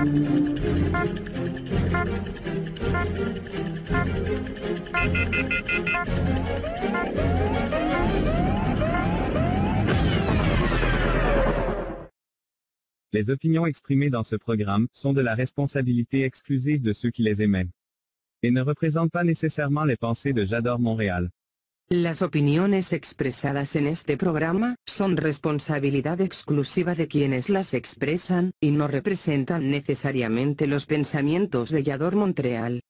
Les opinions exprimées dans ce programme sont de la responsabilité exclusive de ceux qui les émettent et ne représentent pas nécessairement les pensées de J'adore Montréal. Las opiniones expresadas en este programa son responsabilidad exclusiva de quienes las expresan y no representan necesariamente los pensamientos de Yador Montreal.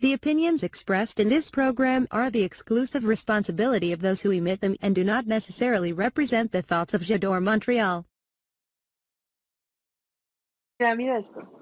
The opinions expressed in this program are the exclusive responsibility of those who emit them and do not necessarily represent the thoughts of Jador Montreal. Mira, mira esto.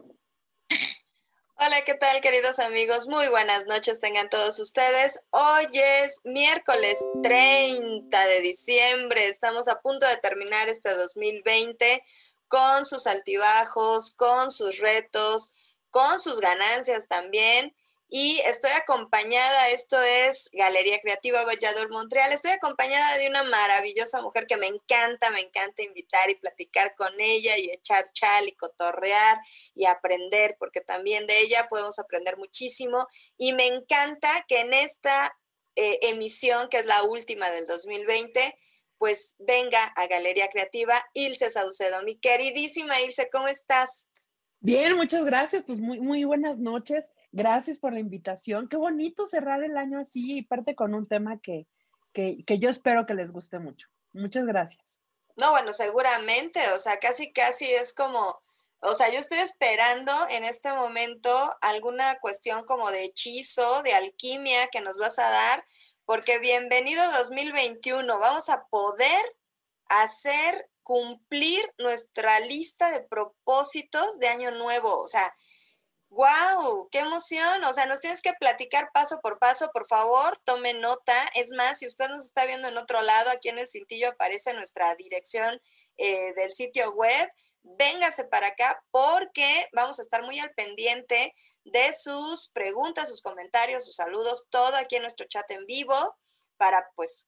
Hola, ¿qué tal queridos amigos? Muy buenas noches tengan todos ustedes. Hoy es miércoles 30 de diciembre. Estamos a punto de terminar este 2020 con sus altibajos, con sus retos, con sus ganancias también y estoy acompañada, esto es Galería Creativa Vallador Montreal, estoy acompañada de una maravillosa mujer que me encanta, me encanta invitar y platicar con ella y echar chal y cotorrear y aprender, porque también de ella podemos aprender muchísimo y me encanta que en esta eh, emisión, que es la última del 2020, pues venga a Galería Creativa Ilse Saucedo. Mi queridísima Ilse, ¿cómo estás? Bien, muchas gracias, pues muy, muy buenas noches. Gracias por la invitación. Qué bonito cerrar el año así y parte con un tema que, que, que yo espero que les guste mucho. Muchas gracias. No, bueno, seguramente, o sea, casi, casi es como, o sea, yo estoy esperando en este momento alguna cuestión como de hechizo, de alquimia que nos vas a dar, porque bienvenido 2021, vamos a poder hacer cumplir nuestra lista de propósitos de año nuevo, o sea, ¡Wow! ¡Qué emoción! O sea, nos tienes que platicar paso por paso, por favor, tome nota. Es más, si usted nos está viendo en otro lado, aquí en el cintillo aparece nuestra dirección eh, del sitio web. Véngase para acá porque vamos a estar muy al pendiente de sus preguntas, sus comentarios, sus saludos, todo aquí en nuestro chat en vivo para pues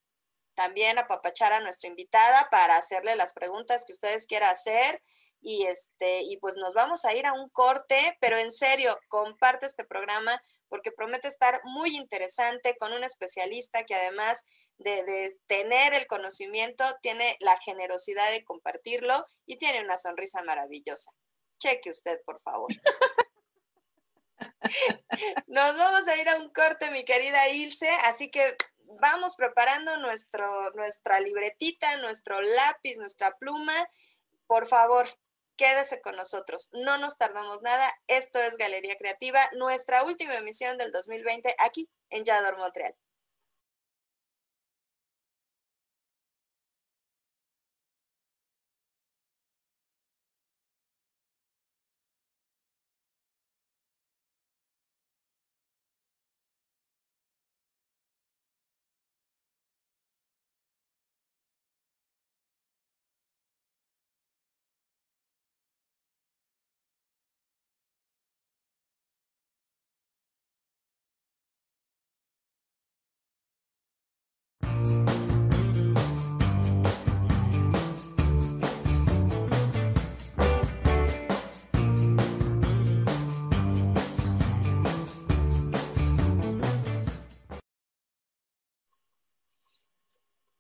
también apapachar a nuestra invitada para hacerle las preguntas que ustedes quieran hacer y este y pues nos vamos a ir a un corte, pero en serio, comparte este programa porque promete estar muy interesante con un especialista que además de, tener el conocimiento, tiene la generosidad de compartirlo y tiene una sonrisa maravillosa. Cheque usted, por favor. Nos vamos a ir a un corte, mi querida Ilse, así que vamos preparando nuestro, nuestra libretita, nuestro lápiz, nuestra pluma. Por favor, Quédese con nosotros, no nos tardamos nada. Esto es Galería Creativa, nuestra última emisión del 2020 aquí en Yador Montreal.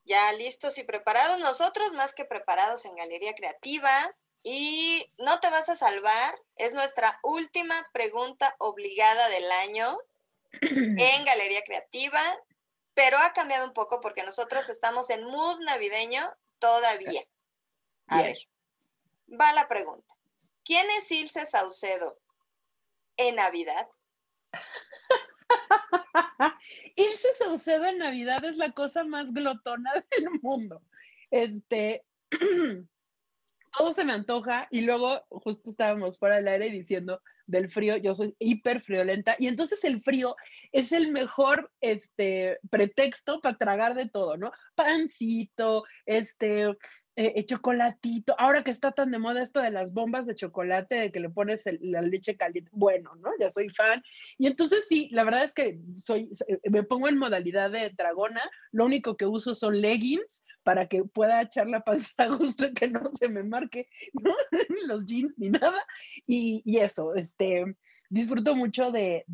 Ya listos y preparados, nosotros más que preparados en Galería Creativa. Y no te vas a salvar, es nuestra última pregunta obligada del año en Galería Creativa, pero ha cambiado un poco porque nosotros estamos en mood navideño todavía. A ver, va la pregunta. ¿Quién es Ilse Saucedo en Navidad? Ilse Saucedo en Navidad es la cosa más glotona del mundo. Este, todo se me antoja y luego justo estábamos fuera del aire diciendo, del frío, yo soy hiper friolenta y entonces el frío es el mejor este, pretexto para tragar de todo, ¿no? Pancito, este, eh, eh, chocolatito, ahora que está tan de moda esto de las bombas de chocolate, de que le pones la leche caliente, bueno, ¿no? Ya soy fan. Y entonces sí, la verdad es que soy, eh, me pongo en modalidad de dragona, lo único que uso son leggings para que pueda echar la panza a gusto que no se me marque, ¿no? Los jeans ni nada. Y, y eso, este, disfruto mucho de,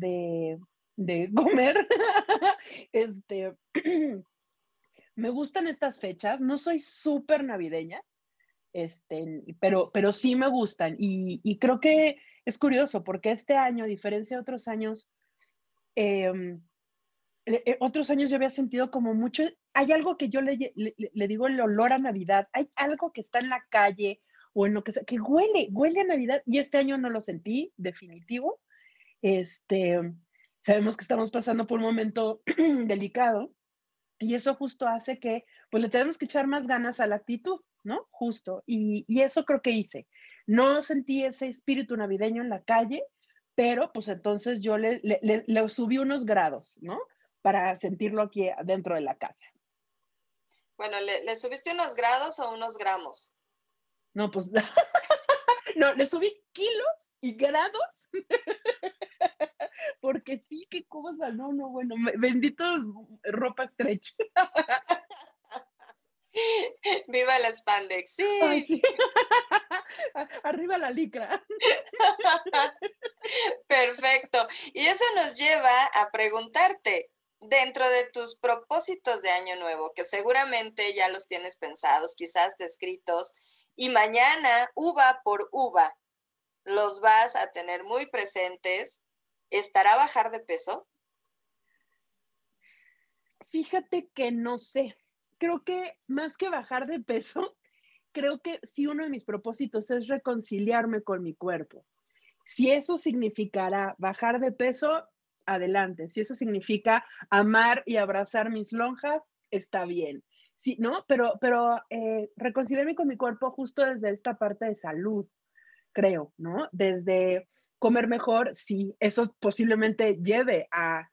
comer. este, me gustan estas fechas, no soy súper navideña, este, pero, sí me gustan. Y, creo que es curioso porque este año, a diferencia de otros años, em, eh, eh, otros años yo había sentido como mucho, hay algo que yo le, digo el olor a Navidad, hay algo que está en la calle o en lo que sea, que huele, huele a Navidad y este año no lo sentí, definitivo. Este, sabemos que estamos pasando por un momento delicado y eso justo hace que, pues le tenemos que echar más ganas a la actitud, ¿no? Justo. Y, eso creo que hice. No sentí ese espíritu navideño en la calle, pero pues entonces yo le, le, subí unos grados, ¿no? Para sentirlo aquí dentro de la casa. Bueno, ¿le, subiste unos grados o unos gramos? No, pues, no, le subí kilos y grados porque sí, qué cosa, no, no, bueno, bendito ropa estrecha. Viva el spandex, sí. Arriba la licra. Perfecto. Y eso nos lleva a preguntarte, dentro de tus propósitos de año nuevo, que seguramente ya los tienes pensados, quizás descritos, y mañana, uva por uva, los vas a tener muy presentes, ¿Estará bajar de peso? Fíjate que no sé. Creo que más que bajar de peso, creo que si uno de mis propósitos es reconciliarme con mi cuerpo. Si eso significará bajar de peso, adelante. Si eso significa amar y abrazar mis lonjas, está bien. Sí, ¿no? Pero, pero eh, reconciliarme con mi cuerpo justo desde esta parte de salud, creo, ¿no? Desde comer mejor, sí, eso posiblemente lleve a,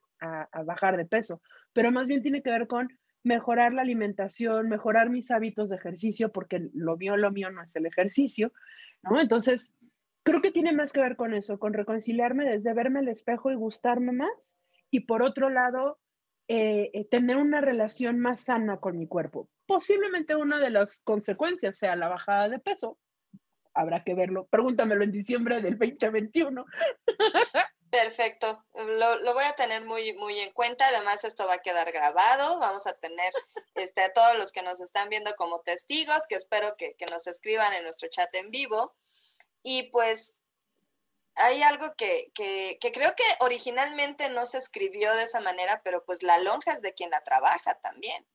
bajar de peso, pero más bien tiene que ver con mejorar la alimentación, mejorar mis hábitos de ejercicio, porque lo mío, lo mío no es el ejercicio, ¿no? Entonces, creo que tiene más que ver con eso, con reconciliarme desde verme al espejo y gustarme más, y por otro lado, eh, eh, tener una relación más sana con mi cuerpo. Posiblemente una de las consecuencias sea la bajada de peso, habrá que verlo. Pregúntamelo en diciembre del 2021. Perfecto, lo, voy a tener muy, muy en cuenta. Además, esto va a quedar grabado. Vamos a tener este, a todos los que nos están viendo como testigos, que espero que, nos escriban en nuestro chat en vivo. Y pues hay algo que, que, que, creo que originalmente no se escribió de esa manera, pero pues la lonja es de quien la trabaja también.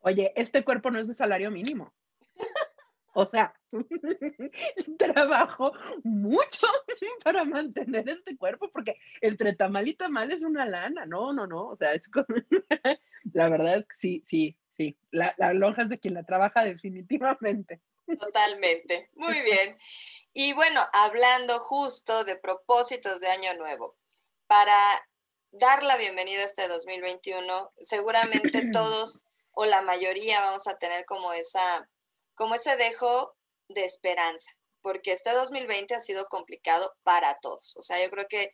Oye, este cuerpo no es de salario mínimo. O sea, trabajo mucho para mantener este cuerpo, porque entre tamal y tamal es una lana, no, no, no, o sea, es la verdad es que sí, sí, sí, la, la lonja es de quien la trabaja definitivamente. Totalmente, muy bien. Y bueno, hablando justo de propósitos de Año Nuevo, para dar la bienvenida a este 2021, seguramente todos o la mayoría vamos a tener como esa como ese dejo de esperanza, porque este 2020 ha sido complicado para todos. O sea, yo creo que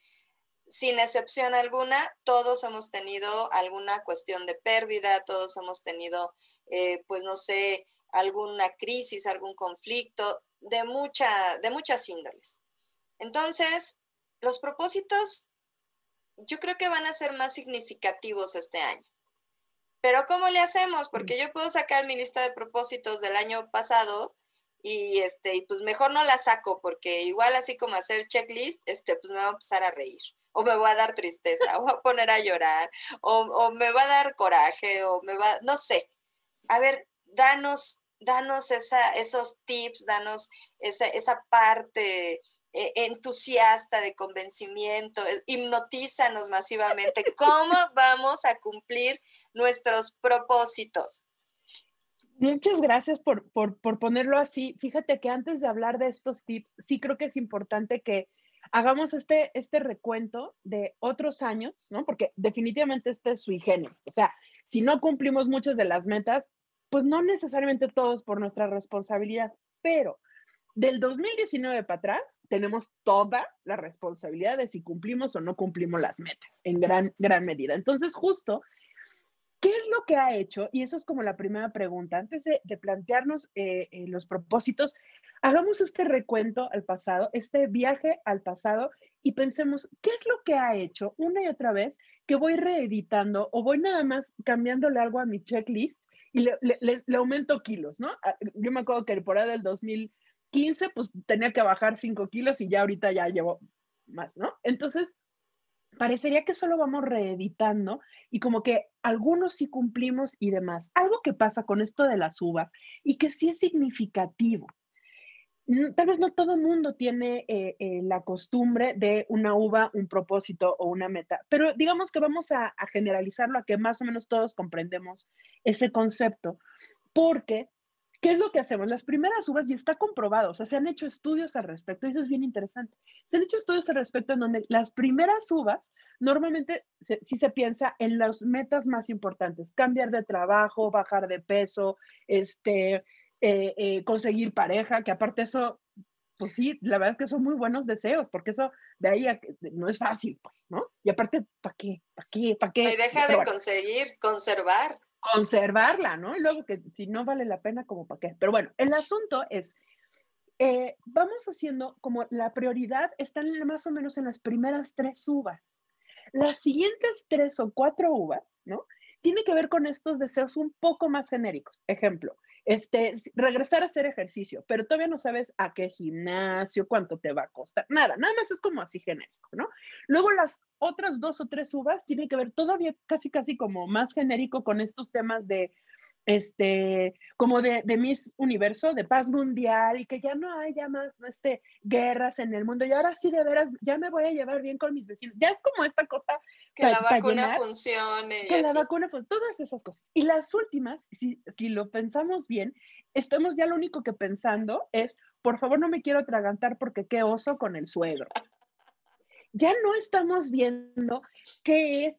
sin excepción alguna, todos hemos tenido alguna cuestión de pérdida, todos hemos tenido, eh, pues no sé, alguna crisis, algún conflicto de, mucha, de muchas índoles. Entonces, los propósitos yo creo que van a ser más significativos este año. Pero ¿cómo le hacemos? Porque yo puedo sacar mi lista de propósitos del año pasado y este, y pues mejor no la saco porque igual así como hacer checklist, este, pues me va a empezar a reír o me va a dar tristeza, o voy a poner a llorar, o, me va a dar coraje, o me va, no sé. A ver, danos, danos esa, esos tips, danos esa, esa parte eh, entusiasta de convencimiento, hipnotízanos masivamente. ¿Cómo vamos a cumplir nuestros propósitos? Muchas gracias por, por, ponerlo así. Fíjate que antes de hablar de estos tips, sí creo que es importante que hagamos este, este recuento de otros años, ¿no? Porque definitivamente este es sui generis. O sea, si no cumplimos muchas de las metas, pues no necesariamente todos por nuestra responsabilidad, pero del 2019 para atrás tenemos toda la responsabilidad de si cumplimos o no cumplimos las metas, en gran, gran medida. Entonces, justo, ¿qué es lo que ha hecho? Y esa es como la primera pregunta. Antes de, plantearnos eh, eh, los propósitos, hagamos este recuento al pasado, este viaje al pasado y pensemos, ¿qué es lo que ha hecho una y otra vez que voy reeditando o voy nada más cambiándole algo a mi checklist y le, aumento kilos, ¿no? Ah, yo me acuerdo que por ahí del 2015, pues tenía que bajar 5 kilos y ya ahorita ya llevo más, ¿no? Entonces, parecería que solo vamos reeditando y como que algunos sí cumplimos y demás. Algo que pasa con esto de las uvas y que sí es significativo tal vez no todo mundo tiene eh, eh, la costumbre de una uva, un propósito o una meta, pero digamos que vamos a, generalizarlo a que más o menos todos comprendemos ese concepto, porque ¿qué es lo que hacemos? Las primeras uvas, y está comprobado, o sea, se han hecho estudios al respecto, y eso es bien interesante, se han hecho estudios al respecto en donde las primeras uvas, normalmente si se piensa en las metas más importantes, cambiar de trabajo, bajar de peso, este, eh, eh, conseguir pareja, que aparte eso, pues sí, la verdad es que son muy buenos deseos, porque eso de ahí no es fácil, pues, ¿no? Y aparte, ¿para qué? ¿Para qué? ¿Para qué? Y deja de conseguir, conservar. Conservarla, ¿no? Y luego que si no vale la pena, como para qué. Pero bueno, el asunto es, eh, vamos haciendo como la prioridad están más o menos en las primeras tres uvas. Las siguientes tres o cuatro uvas, ¿no? Tiene que ver con estos deseos un poco más genéricos. Ejemplo, este, regresar a hacer ejercicio, pero todavía no sabes a qué gimnasio, cuánto te va a costar, nada, nada más es como así genérico, ¿no? Luego las otras dos o tres uvas tienen que ver todavía casi, casi como más genérico con estos temas de este, como de, de Miss Universo, de paz mundial, y que ya no haya más este, guerras en el mundo, y ahora sí de veras, ya me voy a llevar bien con mis vecinos. Ya es como esta cosa. Que la vacuna funcione. Que la vacuna funcione, todas esas cosas. Y las últimas, si, si lo pensamos bien, estamos ya lo único que pensando es, por favor no me quiero atragantar porque qué oso con el suegro. Ya no estamos viendo qué es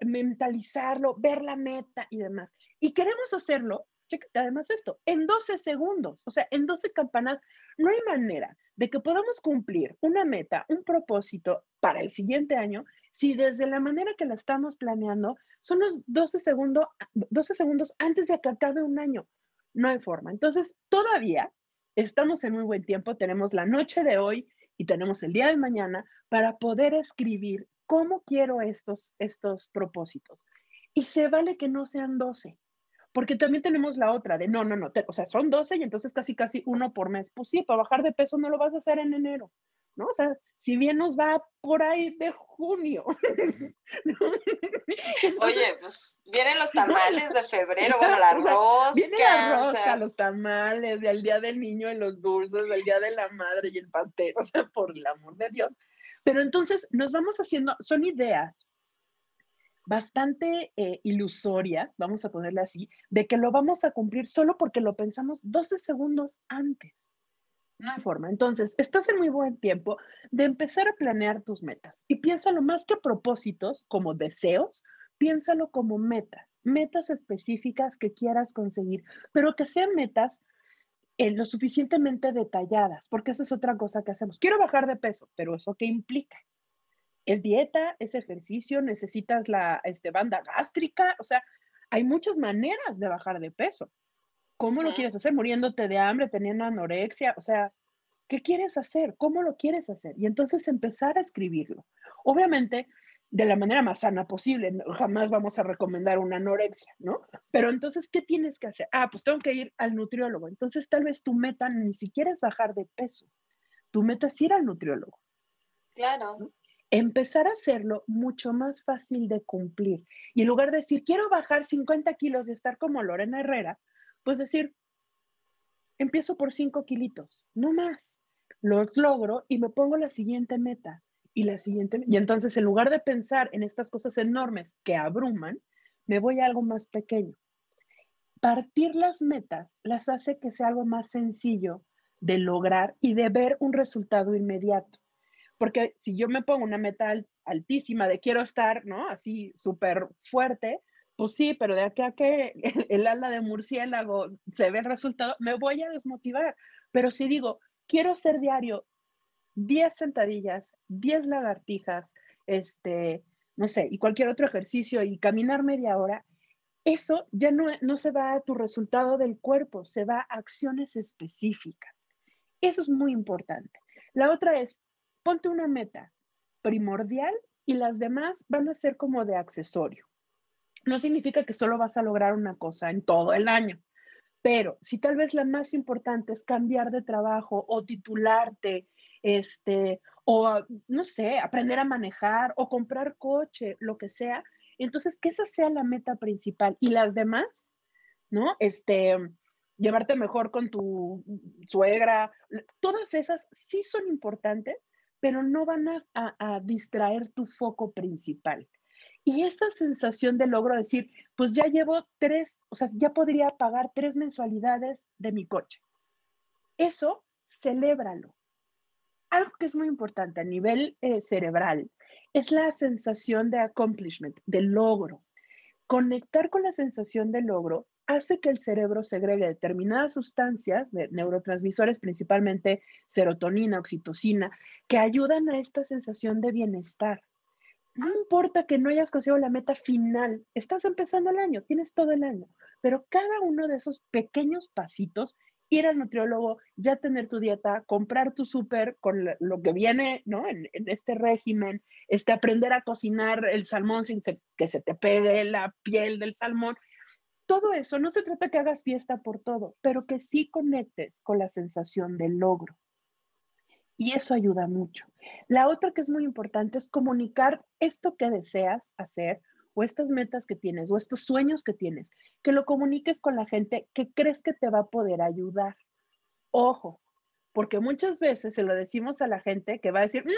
mentalizarlo, ver la meta y demás. Y queremos hacerlo, chécate además esto, en 12 segundos, o sea, en 12 campanas, no hay manera de que podamos cumplir una meta, un propósito para el siguiente año, si desde la manera que la estamos planeando son los 12 segundos, 12 segundos antes de que acabe un año. No hay forma. Entonces, todavía estamos en muy buen tiempo, tenemos la noche de hoy y tenemos el día de mañana para poder escribir cómo quiero estos, estos propósitos. Y se vale que no sean 12. Porque también tenemos la otra de no, no, no, o sea, son 12 y entonces casi, casi uno por mes. Pues sí, para bajar de peso no lo vas a hacer en enero, ¿no? O sea, si bien nos va por ahí de junio. Oye, pues vienen los tamales de febrero, bueno, la rosca. Viene la rosca, los tamales, el día del niño en los dulces, el día de la madre y el pastel, o sea, por el amor de Dios. Pero entonces nos vamos haciendo, son ideas bastante eh, ilusorias, vamos a ponerle así, de que lo vamos a cumplir solo porque lo pensamos 12 segundos antes. No hay forma. Entonces, estás en muy buen tiempo de empezar a planear tus metas y piénsalo más que propósitos, como deseos, piénsalo como metas, metas específicas que quieras conseguir, pero que sean metas eh, lo suficientemente detalladas, porque esa es otra cosa que hacemos. Quiero bajar de peso, pero ¿eso qué implica? Es dieta, es ejercicio, necesitas la este, banda gástrica, o sea, hay muchas maneras de bajar de peso. ¿Cómo lo quieres hacer? Muriéndote de hambre, teniendo anorexia, o sea, ¿qué quieres hacer? ¿Cómo lo quieres hacer? Y entonces empezar a escribirlo. Obviamente, de la manera más sana posible, jamás vamos a recomendar una anorexia, ¿no? Pero entonces, ¿qué tienes que hacer? Ah, pues tengo que ir al nutriólogo. Entonces, tal vez tu meta ni siquiera es bajar de peso. Tu meta es ir al nutriólogo. Claro empezar a hacerlo mucho más fácil de cumplir. Y en lugar de decir, quiero bajar 50 kilos y estar como Lorena Herrera, pues decir, empiezo por 5 kilitos, no más. Los logro y me pongo la siguiente meta y la siguiente. Y entonces, en lugar de pensar en estas cosas enormes que abruman, me voy a algo más pequeño. Partir las metas las hace que sea algo más sencillo de lograr y de ver un resultado inmediato. Porque si yo me pongo una meta altísima de quiero estar, ¿no? Así súper fuerte, pues sí, pero de aquí a que el ala de murciélago se ve el resultado, me voy a desmotivar. Pero si digo, quiero hacer diario 10 sentadillas, 10 lagartijas, este, no sé, y cualquier otro ejercicio y caminar media hora, eso ya no, no se va a tu resultado del cuerpo, se va a acciones específicas. Eso es muy importante. La otra es, ponte una meta primordial y las demás van a ser como de accesorio. No significa que solo vas a lograr una cosa en todo el año, pero si tal vez la más importante es cambiar de trabajo o titularte, este, o no sé, aprender a manejar o comprar coche, lo que sea, entonces que esa sea la meta principal y las demás, ¿no? Este, llevarte mejor con tu suegra, todas esas sí son importantes, pero no van a, distraer tu foco principal. Y esa sensación de logro, decir, pues ya llevo tres, o sea, ya podría pagar tres mensualidades de mi coche. Eso, celébralo. Algo que es muy importante a nivel eh, cerebral es la sensación de accomplishment, de logro. Conectar con la sensación de logro hace que el cerebro segregue determinadas sustancias, de neurotransmisores, principalmente serotonina, oxitocina, que ayudan a esta sensación de bienestar. No importa que no hayas conseguido la meta final, estás empezando el año, tienes todo el año, pero cada uno de esos pequeños pasitos, ir al nutriólogo, ya tener tu dieta, comprar tu súper con lo que viene ¿no? en, este régimen, este, aprender a cocinar el salmón sin que se te pegue la piel del salmón, todo eso, no se trata que hagas fiesta por todo, pero que sí conectes con la sensación del logro. Y eso ayuda mucho. La otra que es muy importante es comunicar esto que deseas hacer o estas metas que tienes o estos sueños que tienes, que lo comuniques con la gente que crees que te va a poder ayudar. Ojo, porque muchas veces se lo decimos a la gente que va a decir, mm,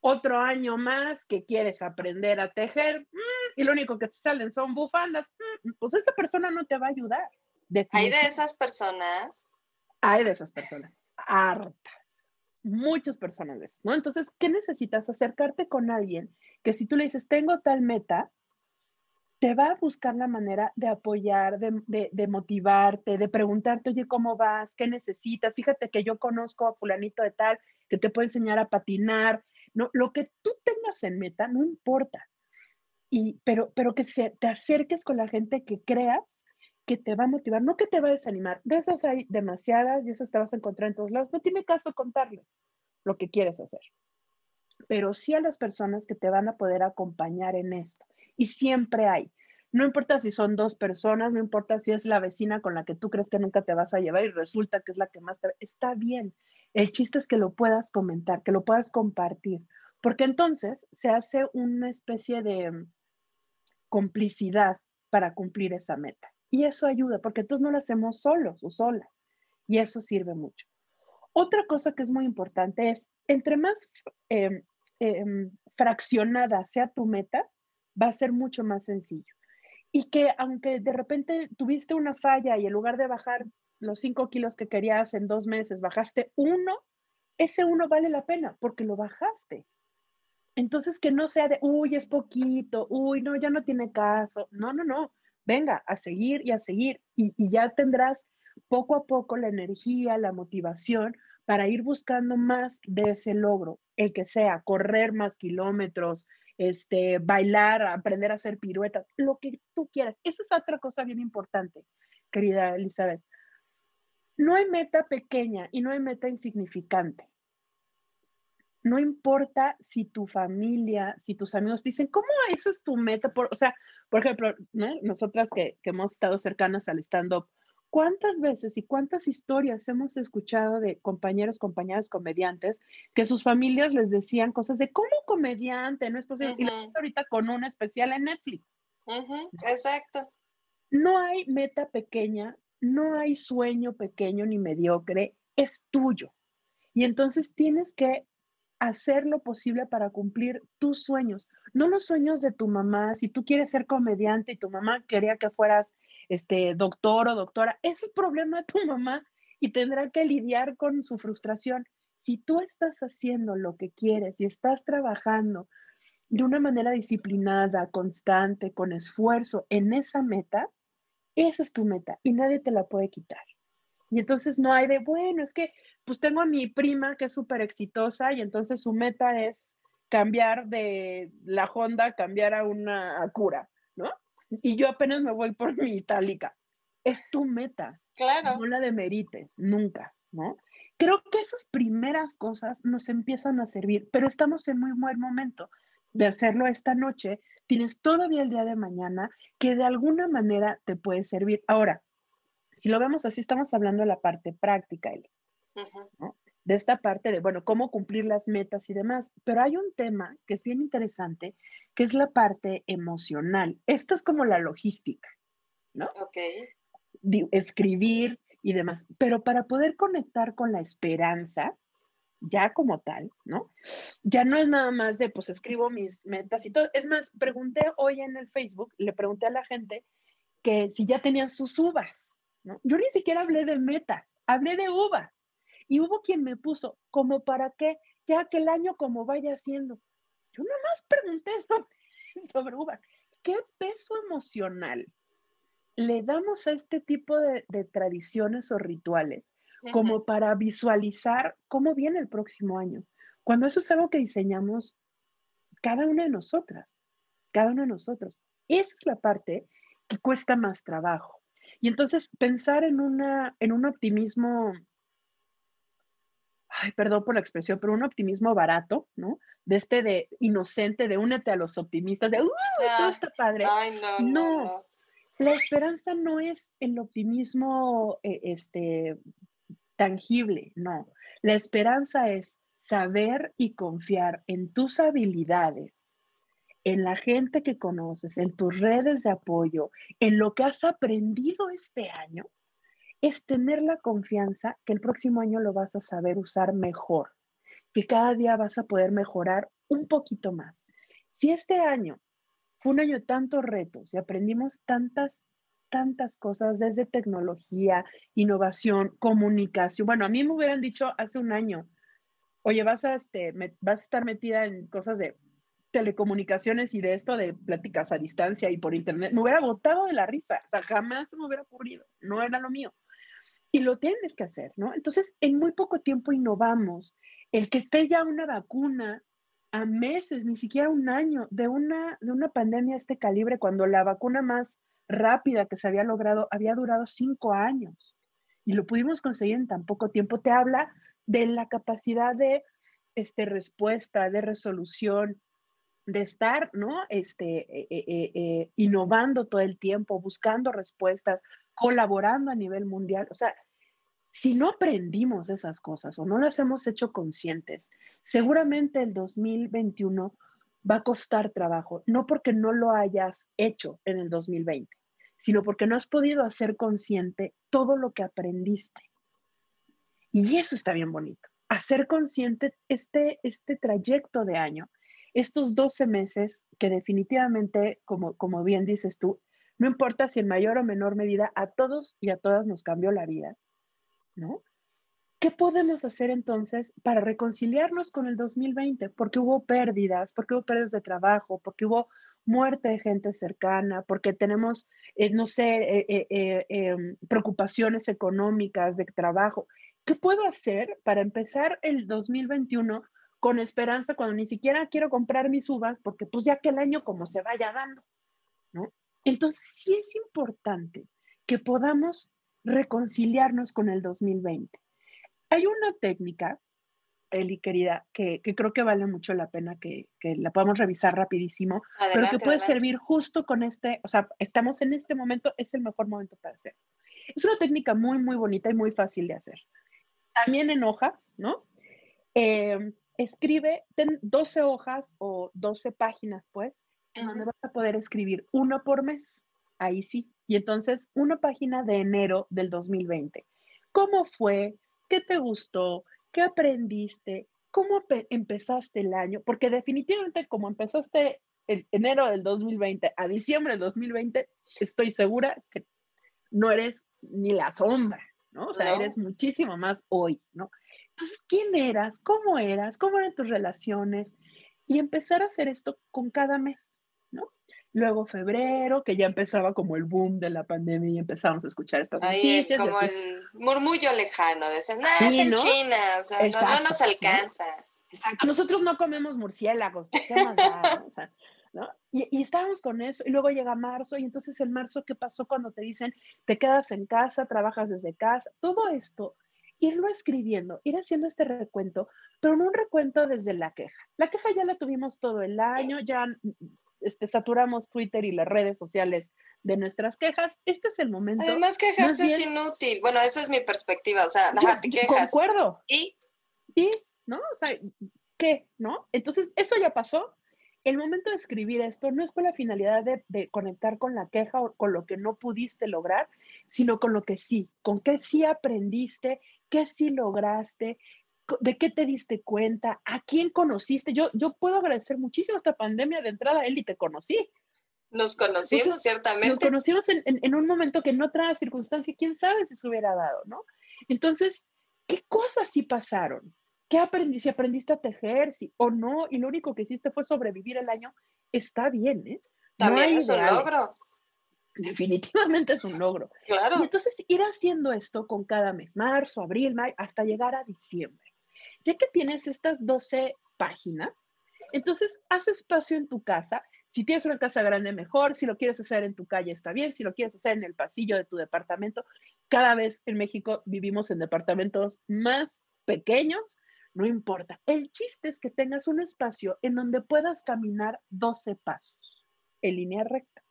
otro año más que quieres aprender a tejer mm, y lo único que te salen son bufandas, mm, pues esa persona no te va a ayudar. ¿Hay de esas personas? Hay de esas personas, hartas, muchas personas de esas, ¿no? Entonces, ¿qué necesitas? Acercarte con alguien que si tú le dices, tengo tal meta, te va a buscar la manera de apoyar, de, de, motivarte, de preguntarte, oye, ¿cómo vas? ¿Qué necesitas? Fíjate que yo conozco a fulanito de tal que te puede enseñar a patinar. No, lo que tú tengas en meta, no importa. Y, pero, pero que se, te acerques con la gente que creas que te va a motivar, no que te va a desanimar. De esas hay demasiadas y esas te vas a encontrar en todos lados. No tiene caso contarles lo que quieres hacer. Pero sí a las personas que te van a poder acompañar en esto. Y siempre hay. No importa si son dos personas, no importa si es la vecina con la que tú crees que nunca te vas a llevar y resulta que es la que más te... Está bien. El chiste es que lo puedas comentar, que lo puedas compartir, porque entonces se hace una especie de complicidad para cumplir esa meta. Y eso ayuda, porque entonces no lo hacemos solos o solas. Y eso sirve mucho. Otra cosa que es muy importante es, entre más em, em, fraccionada sea tu meta, va a ser mucho más sencillo. Y que aunque de repente tuviste una falla y en lugar de bajar los cinco kilos que querías en dos meses, bajaste uno, ese uno vale la pena porque lo bajaste. Entonces, que no sea de, uy, es poquito, uy, no, ya no tiene caso. No, no, no venga, a seguir y a seguir. Y, ya tendrás poco a poco la energía, la motivación para ir buscando más de ese logro, el que sea, correr más kilómetros, este, bailar, aprender a hacer piruetas, lo que tú quieras. Esa es otra cosa bien importante, querida Elizabeth. No hay meta pequeña y no hay meta insignificante. No importa si tu familia, si tus amigos dicen, ¿cómo esa es tu meta? Por, o sea, por ejemplo, nosotras que, hemos estado cercanas al stand-up, ¿cuántas veces y cuántas historias hemos escuchado de compañeros, compañeras comediantes que sus familias les decían cosas de cómo comediante, no es posible? Y lo ahorita con una especial en Netflix. Exacto. No hay meta pequeña, no hay sueño pequeño ni mediocre, es tuyo. Y entonces tienes que hacer lo posible para cumplir tus sueños, no los sueños de tu mamá. Si tú quieres ser comediante y tu mamá quería que fueras este doctor o doctora, ese es problema de tu mamá y tendrá que lidiar con su frustración. si tú estás haciendo lo que quieres y estás trabajando de una manera disciplinada, constante, con esfuerzo en esa meta, esa es tu meta y nadie te la puede quitar. Y entonces no hay de, bueno, es que pues tengo a mi prima que es súper exitosa y entonces su meta es cambiar de la Honda, cambiar a una cura, ¿no? Y yo apenas me voy por mi itálica. Es tu meta. Claro. No la demerites, nunca, ¿no? Creo que esas primeras cosas nos empiezan a servir, pero estamos en muy buen momento de hacerlo esta noche. Tienes todavía el día de mañana que de alguna manera te puede servir. Ahora, si lo vemos así, estamos hablando de la parte práctica, Eli, ¿no? de esta parte de, bueno, cómo cumplir las metas y demás. Pero hay un tema que es bien interesante, que es la parte emocional. Esto es como la logística, ¿no? Ok. escribir y demás. Pero para poder conectar con la esperanza, ya como tal, ¿no? Ya no es nada más de, pues escribo mis metas y todo. Es más, pregunté hoy en el Facebook, le pregunté a la gente que si ya tenían sus uvas, ¿no? Yo ni siquiera hablé de metas, hablé de uvas. Y hubo quien me puso, ¿como para qué? Ya que el año como vaya haciendo. Yo nada más pregunté sobre, uva. ¿Qué peso emocional le damos a este tipo de, tradiciones o rituales como para visualizar cómo viene el próximo año? Cuando eso es algo que diseñamos cada una de nosotras, cada uno de nosotros. Esa es la parte que cuesta más trabajo. Y entonces pensar en, una, en un optimismo ay, perdón por la expresión, pero un optimismo barato, ¿no? De este de inocente, de únete a los optimistas, de, ¡uh! todo está padre. Ay, no, no, La esperanza no es el optimismo eh, este, tangible, no. La esperanza es saber y confiar en tus habilidades, en la gente que conoces, en tus redes de apoyo, en lo que has aprendido este año es tener la confianza que el próximo año lo vas a saber usar mejor, que cada día vas a poder mejorar un poquito más. Si este año fue un año de tantos retos y aprendimos tantas, tantas cosas desde tecnología, innovación, comunicación. Bueno, a mí me hubieran dicho hace un año, oye, vas a, este, vas a estar metida en cosas de telecomunicaciones y de esto de pláticas a distancia y por internet. Me hubiera botado de la risa, o sea, jamás me hubiera ocurrido, no era lo mío y lo tienes que hacer, ¿no? Entonces, en muy poco tiempo innovamos. El que esté ya una vacuna a meses, ni siquiera un año, de una, de una pandemia de este calibre, cuando la vacuna más rápida que se había logrado había durado cinco años y lo pudimos conseguir en tan poco tiempo, te habla de la capacidad de este, respuesta, de resolución, de estar, ¿no? Este, eh, eh, eh, innovando todo el tiempo, buscando respuestas, colaborando a nivel mundial. O sea, si no aprendimos esas cosas o no las hemos hecho conscientes, seguramente el 2021 va a costar trabajo, no porque no lo hayas hecho en el 2020, sino porque no has podido hacer consciente todo lo que aprendiste. Y eso está bien bonito, hacer consciente este, este trayecto de año, estos 12 meses que definitivamente, como, como bien dices tú, no importa si en mayor o menor medida a todos y a todas nos cambió la vida, ¿no? ¿Qué podemos hacer entonces para reconciliarnos con el 2020? Porque hubo pérdidas, porque hubo pérdidas de trabajo, porque hubo muerte de gente cercana, porque tenemos, eh, no sé, eh, eh, em, preocupaciones económicas de trabajo. ¿Qué puedo hacer para empezar el 2021 con esperanza cuando ni siquiera quiero comprar mis uvas porque pues ya que el año como se vaya dando, ¿no? Entonces, sí es importante que podamos reconciliarnos con el 2020. Hay una técnica, Eli querida, que, creo que vale mucho la pena que, la podamos revisar rapidísimo, pero que puede servir justo con este, o sea, estamos en este momento, es el mejor momento para hacerlo. Es una técnica muy, muy bonita y muy fácil de hacer. También en hojas, ¿no? Eh, escribe, ten 12 hojas o 12 páginas, pues, en donde vas a poder escribir una por mes. Ahí sí. Y entonces, una página de enero del 2020. ¿Cómo fue? ¿Qué te gustó? ¿Qué aprendiste? ¿Cómo empezaste el año? Porque definitivamente como empezaste en enero del 2020 a diciembre del 2020, estoy segura que no eres ni la sombra, ¿no? O sea, eres muchísimo más hoy, ¿no? Entonces, ¿quién eras? ¿Cómo eras? ¿Cómo eran tus relaciones? Y empezar a hacer esto con cada mes, ¿no? Luego febrero, que ya empezaba como el boom de la pandemia y empezamos a escuchar estas Ahí, noticias. como el murmullo lejano, de nada, Sí, es en ¿no? China, o sea, no- no, nos ¿no? alcanza. Exacto. Nosotros no comemos murciélagos. ¿qué más da, no? O sea, ¿no? Y, y estábamos con eso, y luego llega marzo, y entonces en marzo, ¿qué pasó cuando te dicen, te quedas en casa, trabajas desde casa? Todo esto, irlo escribiendo, ir haciendo este recuento, pero no un recuento desde la queja. La queja ya la tuvimos todo el año, ya este, saturamos Twitter y las redes sociales de nuestras quejas. Este es el momento. Además, quejarse más es bien- inútil. Bueno, esa es mi perspectiva, o sea, ajá, te quejas. Concuerdo. Y ¿Y? ¿No? O sea, ¿qué? ¿No? Entonces, eso ya pasó. El momento de escribir esto no es con la finalidad de, de conectar con la queja o con lo que no pudiste lograr, sino con lo que sí, con qué sí aprendiste, qué sí lograste, de qué te diste cuenta, a quién conociste. Yo, yo puedo agradecer muchísimo esta pandemia de entrada, Eli, te conocí. nos conocimos, Entonces, ciertamente. Nos conocimos en, en- en un momento que en otra circunstancia, quién sabe si se hubiera dado, ¿no? Entonces, ¿qué cosas sí pasaron? ¿Qué aprendí? Si aprendiste a tejer, si o no, y lo único que hiciste fue sobrevivir el año, está bien, ¿eh? No También hay es un logro, Definitivamente es un logro. claro. Y entonces ir haciendo esto con cada mes, marzo, abril, mayo, hasta llegar a diciembre. Ya que tienes estas 12 páginas, entonces haz espacio en tu casa. Si tienes una casa grande, mejor. Si lo quieres hacer en tu calle, está bien. Si lo quieres hacer en el pasillo de tu departamento, cada vez en México vivimos en departamentos más pequeños, no importa. El chiste es que tengas un espacio en donde puedas caminar 12 pasos en línea recta.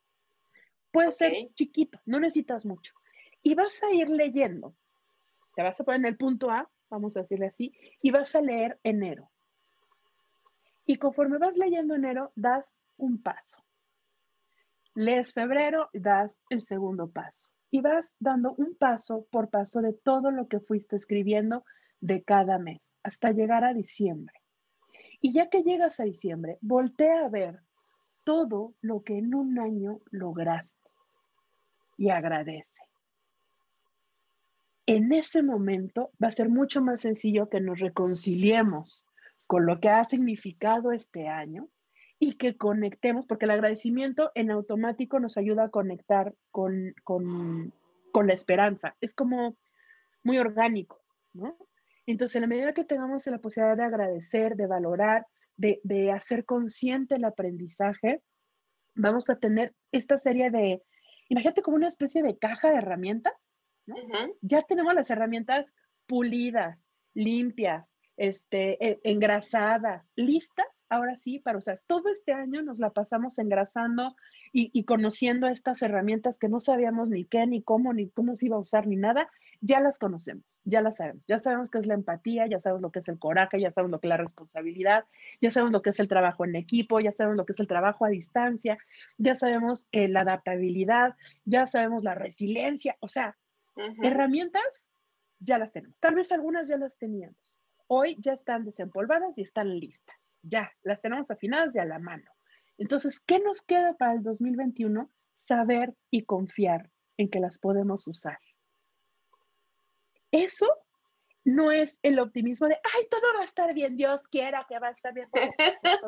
Puede ser chiquito, no necesitas mucho. Y vas a ir leyendo. Te vas a poner en el punto A, vamos a decirle así, y vas a leer enero. Y conforme vas leyendo enero, das un paso. Lees febrero, das el segundo paso. Y vas dando un paso por paso de todo lo que fuiste escribiendo de cada mes, hasta llegar a diciembre. Y ya que llegas a diciembre, voltea a ver todo lo que en un año lograste y agradece. En ese momento va a ser mucho más sencillo que nos reconciliemos con lo que ha significado este año y que conectemos, porque el agradecimiento en automático nos ayuda a conectar con, con, con la esperanza. Es como muy orgánico, ¿no? Entonces, en la medida que tengamos la posibilidad de agradecer, de valorar, de, de hacer consciente el aprendizaje, vamos a tener esta serie de, imagínate como una especie de caja de herramientas. Ya tenemos las herramientas pulidas, limpias, este, e- engrasadas, listas, ahora sí, para usar. Todo este año nos la pasamos engrasando y, y conociendo estas herramientas que no sabíamos ni qué, ni cómo, ni cómo se iba a usar, ni nada. Ya las conocemos, ya las sabemos. Ya sabemos qué es la empatía, ya sabemos lo que es el coraje, ya sabemos lo que es la responsabilidad, ya sabemos lo que es el trabajo en equipo, ya sabemos lo que es el trabajo a distancia, ya sabemos eh, la adaptabilidad, ya sabemos la resiliencia, o sea, herramientas ya las tenemos. Tal vez algunas ya las teníamos. Hoy ya están desempolvadas y están listas. Ya, las tenemos afinadas y a la mano. Entonces, ¿qué nos queda para el 2021? Saber y confiar en que las podemos usar. Eso no es el optimismo de, ay, todo va a estar bien, Dios quiera que va a estar bien.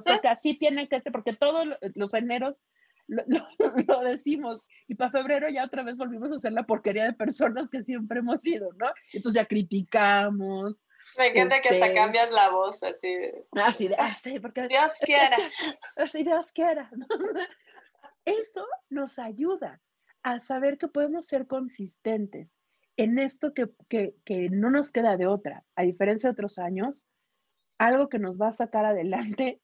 Porque así tiene que ser, porque todos los eneros lo, lo, decimos. Y para febrero ya otra vez volvimos a ser la porquería de personas que siempre hemos sido, ¿no? Entonces ya criticamos. Me encanta que hasta cambias la voz así. Así de, ah, sí, porque Dios quiera. Así Dios quiera. Eso nos ayuda a saber que podemos ser consistentes en esto que, que, que no nos queda de otra. A diferencia de otros años, algo que nos va a sacar adelante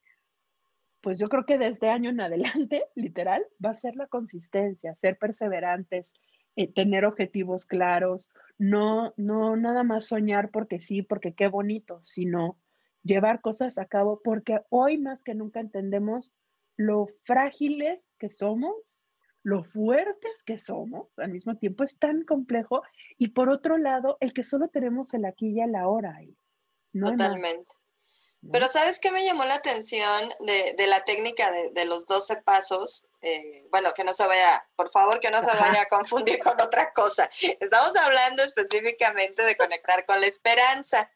pues yo creo que desde este año en adelante, literal, va a ser la consistencia, ser perseverantes, eh, tener objetivos claros, no, no nada más soñar porque sí, porque qué bonito, sino llevar cosas a cabo, porque hoy más que nunca entendemos lo frágiles que somos, lo fuertes que somos, al mismo tiempo es tan complejo, y por otro lado, el que solo tenemos el aquí y el ahora. No Totalmente. Pero ¿sabes qué me llamó la atención de, de la técnica de, de, los 12 pasos? Eh, bueno, que no se vaya, por favor, que no se vaya a confundir con otra cosa. Estamos hablando específicamente de conectar con la esperanza.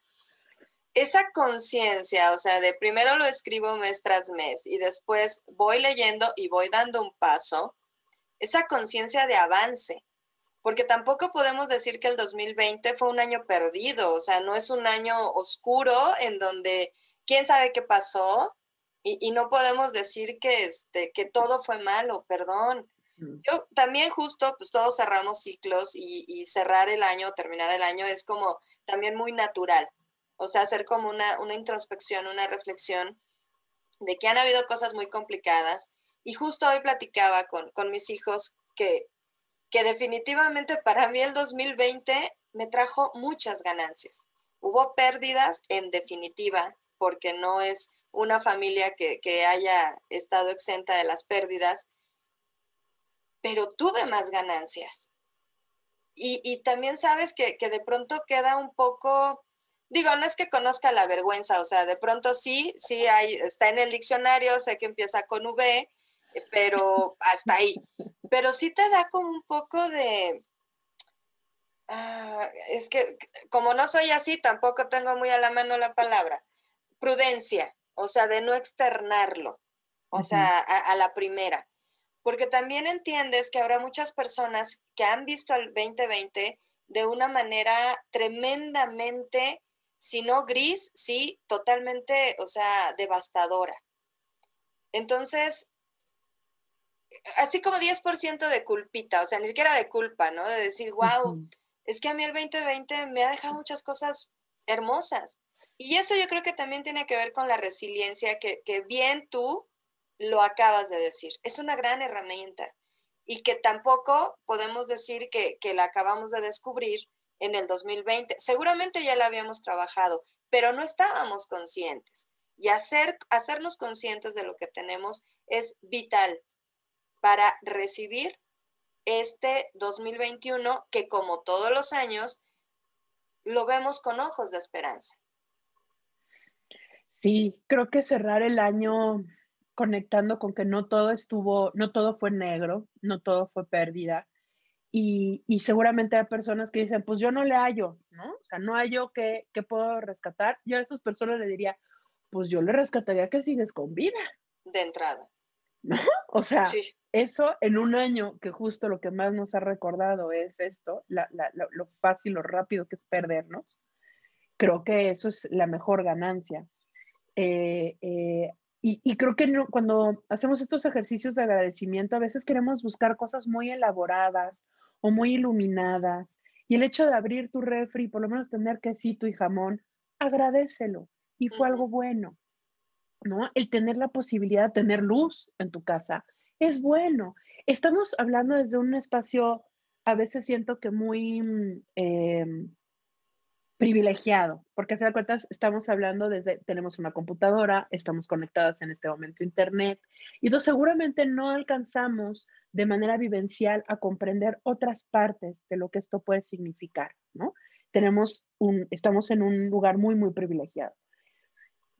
esa conciencia, o sea, de primero lo escribo mes tras mes y después voy leyendo y voy dando un paso, esa conciencia de avance, porque tampoco podemos decir que el 2020 fue un año perdido, o sea, no es un año oscuro en donde quién sabe qué pasó y, no podemos decir que, este, que todo fue malo, perdón. Mm. Yo también justo, pues todos cerramos ciclos y, y cerrar el año, terminar el año es como también muy natural o sea, hacer como una, introspección, una reflexión de que han habido cosas muy complicadas. Y justo hoy platicaba con, mis hijos que, que definitivamente para mí el 2020 me trajo muchas ganancias. Hubo pérdidas en definitiva, porque no es una familia que, haya estado exenta de las pérdidas, pero tuve más ganancias. Y, también sabes que, que, de pronto queda un poco digo, no es que conozca la vergüenza, o sea, de pronto sí, sí está en el diccionario, sé que empieza con V, eh, pero hasta ahí. Pero sí te da como un poco de, ah, es que como no soy así, tampoco tengo muy a la mano la palabra, prudencia, o sea, de no externarlo, o sea, a, a la primera. Porque también entiendes que habrá muchas personas que han visto el 2020 de una manera tremendamente si no gris, sí, totalmente, o sea, devastadora. Entonces, así como 10% de culpita, o sea, ni siquiera de culpa, ¿no? De decir, wow, es que a mí el 2020 me ha dejado muchas cosas hermosas. Y eso yo creo que también tiene que ver con la resiliencia que, bien tú lo acabas de decir. Es una gran herramienta y que tampoco podemos decir que, que la acabamos de descubrir en el 2020. Seguramente ya la habíamos trabajado, pero no estábamos conscientes. Y hacer, hacernos conscientes de lo que tenemos es vital para recibir este 2021 que como todos los años lo vemos con ojos de esperanza. Sí, creo que cerrar el año conectando con que no todo estuvo, no todo fue negro, no todo fue pérdida, y, seguramente hay personas que dicen, pues yo no le hallo, ¿no? O sea, no hallo que, que puedo rescatar. Yo a esas personas le diría, pues yo le rescataría que sigues con vida. De entrada. ¿No? O sea, eso en un año que justo lo que más nos ha recordado es esto, lo fácil, lo rápido que es perdernos. Creo que eso es la mejor ganancia. Eh, eh, y, creo que cuando hacemos estos ejercicios de agradecimiento, a veces queremos buscar cosas muy elaboradas o muy iluminadas. Y el hecho de abrir tu refri, por lo menos tener quesito y jamón, agradecelo. Y fue algo bueno, ¿no? El tener la posibilidad de tener luz en tu casa es bueno. Estamos hablando desde un espacio, a veces siento que muy mm, em, privilegiado, porque a fin de cuentas estamos hablando desde, tenemos una computadora, estamos conectadas en este momento a Internet, y entonces seguramente no alcanzamos de manera vivencial a comprender otras partes de lo que esto puede significar, ¿no? Tenemos un, estamos en un lugar muy, muy privilegiado.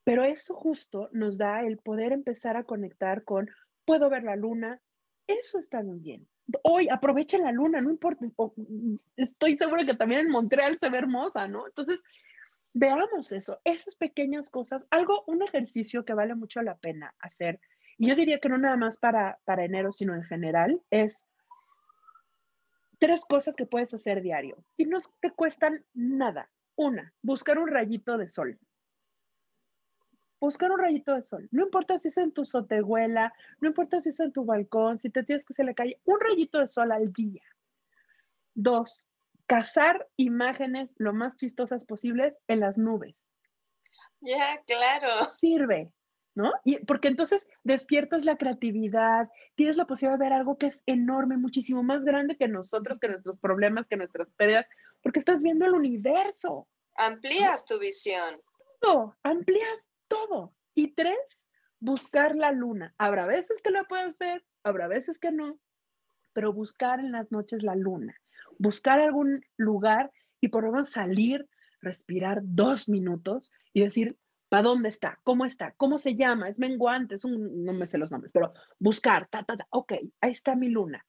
Pero eso justo nos da el poder empezar a conectar con, puedo ver la luna, eso está muy bien, hoy aprovechen la luna, no importa. Estoy seguro que también en Montreal se ve hermosa, ¿no? Entonces, veamos eso, esas pequeñas cosas, algo, un ejercicio que vale mucho la pena hacer. Y yo diría que no nada más para, para enero, sino en general, es tres cosas que puedes hacer diario y no te cuestan nada. Una, buscar un rayito de sol buscar un rayito de sol. No importa si es en tu sotehuela, no importa si es en tu balcón, si te tienes que se le cae, un rayito de sol al día. Dos, cazar imágenes lo más chistosas posibles en las nubes. Ya, claro. Sirve, ¿no? Y porque entonces despiertas la creatividad, tienes la posibilidad de ver algo que es enorme, muchísimo más grande que nosotros, que nuestros problemas, que nuestras pérdidas, porque estás viendo el universo. Amplías tu visión. Todo, amplías todo. Y tres, buscar la luna. Habrá veces que la puedes ver, habrá veces que no, pero buscar en las noches la luna. Buscar algún lugar y por lo menos salir, respirar dos minutos y decir, ¿para dónde está? ¿Cómo está? ¿Cómo se llama? Es menguante, es un, no me sé los nombres, pero buscar, ta, ta, ta, ok, ahí está mi luna.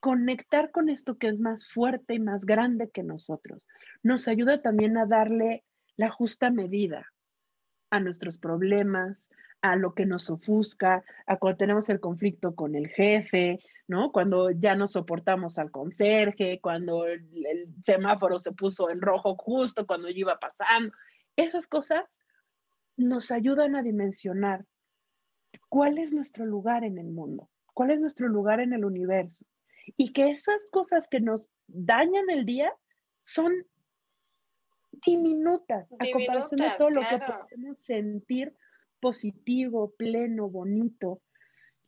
Conectar con esto que es más fuerte y más grande que nosotros nos ayuda también a darle la justa medida a nuestros problemas, a lo que nos ofusca, a cuando tenemos el conflicto con el jefe, ¿no? Cuando ya no soportamos al conserje, cuando el, semáforo se puso en rojo justo cuando yo iba pasando. Esas cosas nos ayudan a dimensionar cuál es nuestro lugar en el mundo, cuál es nuestro lugar en el universo. Y que esas cosas que nos dañan el día son diminutas, a comparación de todo lo que podemos sentir positivo, pleno, bonito.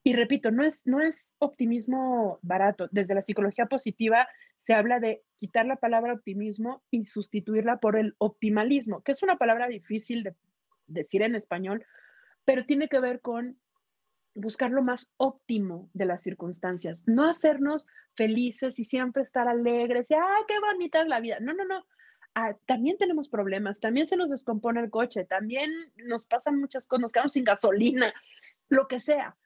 Y repito, no es, no es optimismo barato. Desde la psicología positiva se habla de quitar la palabra optimismo y sustituirla por el optimalismo, que es una palabra difícil de decir en español, pero tiene que ver con buscar lo más óptimo de las circunstancias, no hacernos felices y siempre estar alegres y, ¡ay, qué bonita es la vida! No, no, no. Ah, también tenemos problemas, también se nos descompone el coche, también nos pasan muchas cosas, nos quedamos sin gasolina, lo que sea.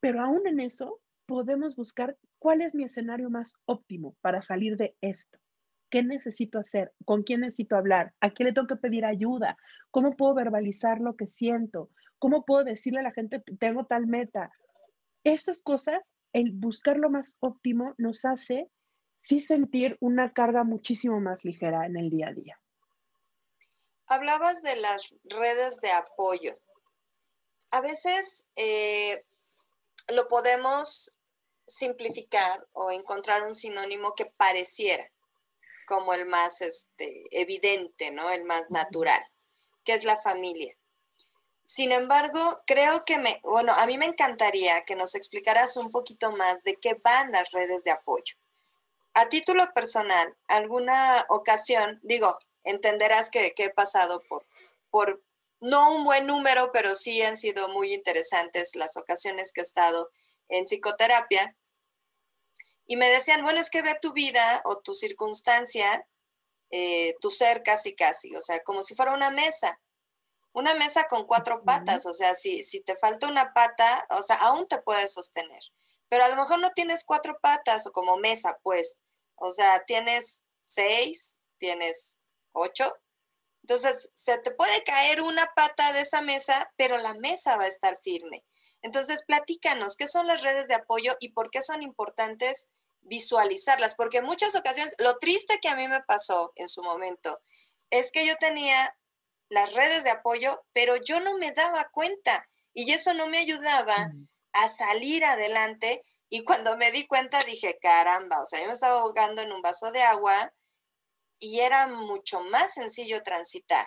Pero aún en eso podemos buscar cuál es mi escenario más óptimo para salir de esto. ¿Qué necesito hacer? ¿Con quién necesito hablar? ¿A quién le tengo que pedir ayuda? ¿Cómo puedo verbalizar lo que siento? ¿Cómo puedo decirle a la gente, tengo tal meta? Esas cosas, el buscar lo más óptimo nos hace sí sentir una carga muchísimo más ligera en el día a día. Hablabas de las redes de apoyo. A veces eh, lo podemos simplificar o encontrar un sinónimo que pareciera como el más este, evidente, ¿no? El más natural, que es la familia. Sin embargo, creo que me, bueno, a mí me encantaría que nos explicaras un poquito más de qué van las redes de apoyo. A título personal, alguna ocasión, digo, entenderás que, que he pasado por, por no un buen número, pero sí han sido muy interesantes las ocasiones que he estado en psicoterapia. Y me decían, bueno, es que ve tu vida o tu circunstancia, eh, tu ser casi casi, o sea, como si fuera una mesa, una mesa con cuatro patas, o sea, si, si te falta una pata, o sea, aún te puedes sostener, pero a lo mejor no tienes cuatro patas o como mesa, pues, o sea, tienes seis, tienes ocho, entonces se te puede caer una pata de esa mesa, pero la mesa va a estar firme. Entonces, platícanos, ¿qué son las redes de apoyo y por qué son importantes visualizarlas? Porque en muchas ocasiones, lo triste que a mí me pasó en su momento es que yo tenía las redes de apoyo, pero yo no me daba cuenta y eso no me ayudaba a salir adelante. Y cuando me di cuenta dije, caramba, o sea, yo me estaba ahogando en un vaso de agua y era mucho más sencillo transitar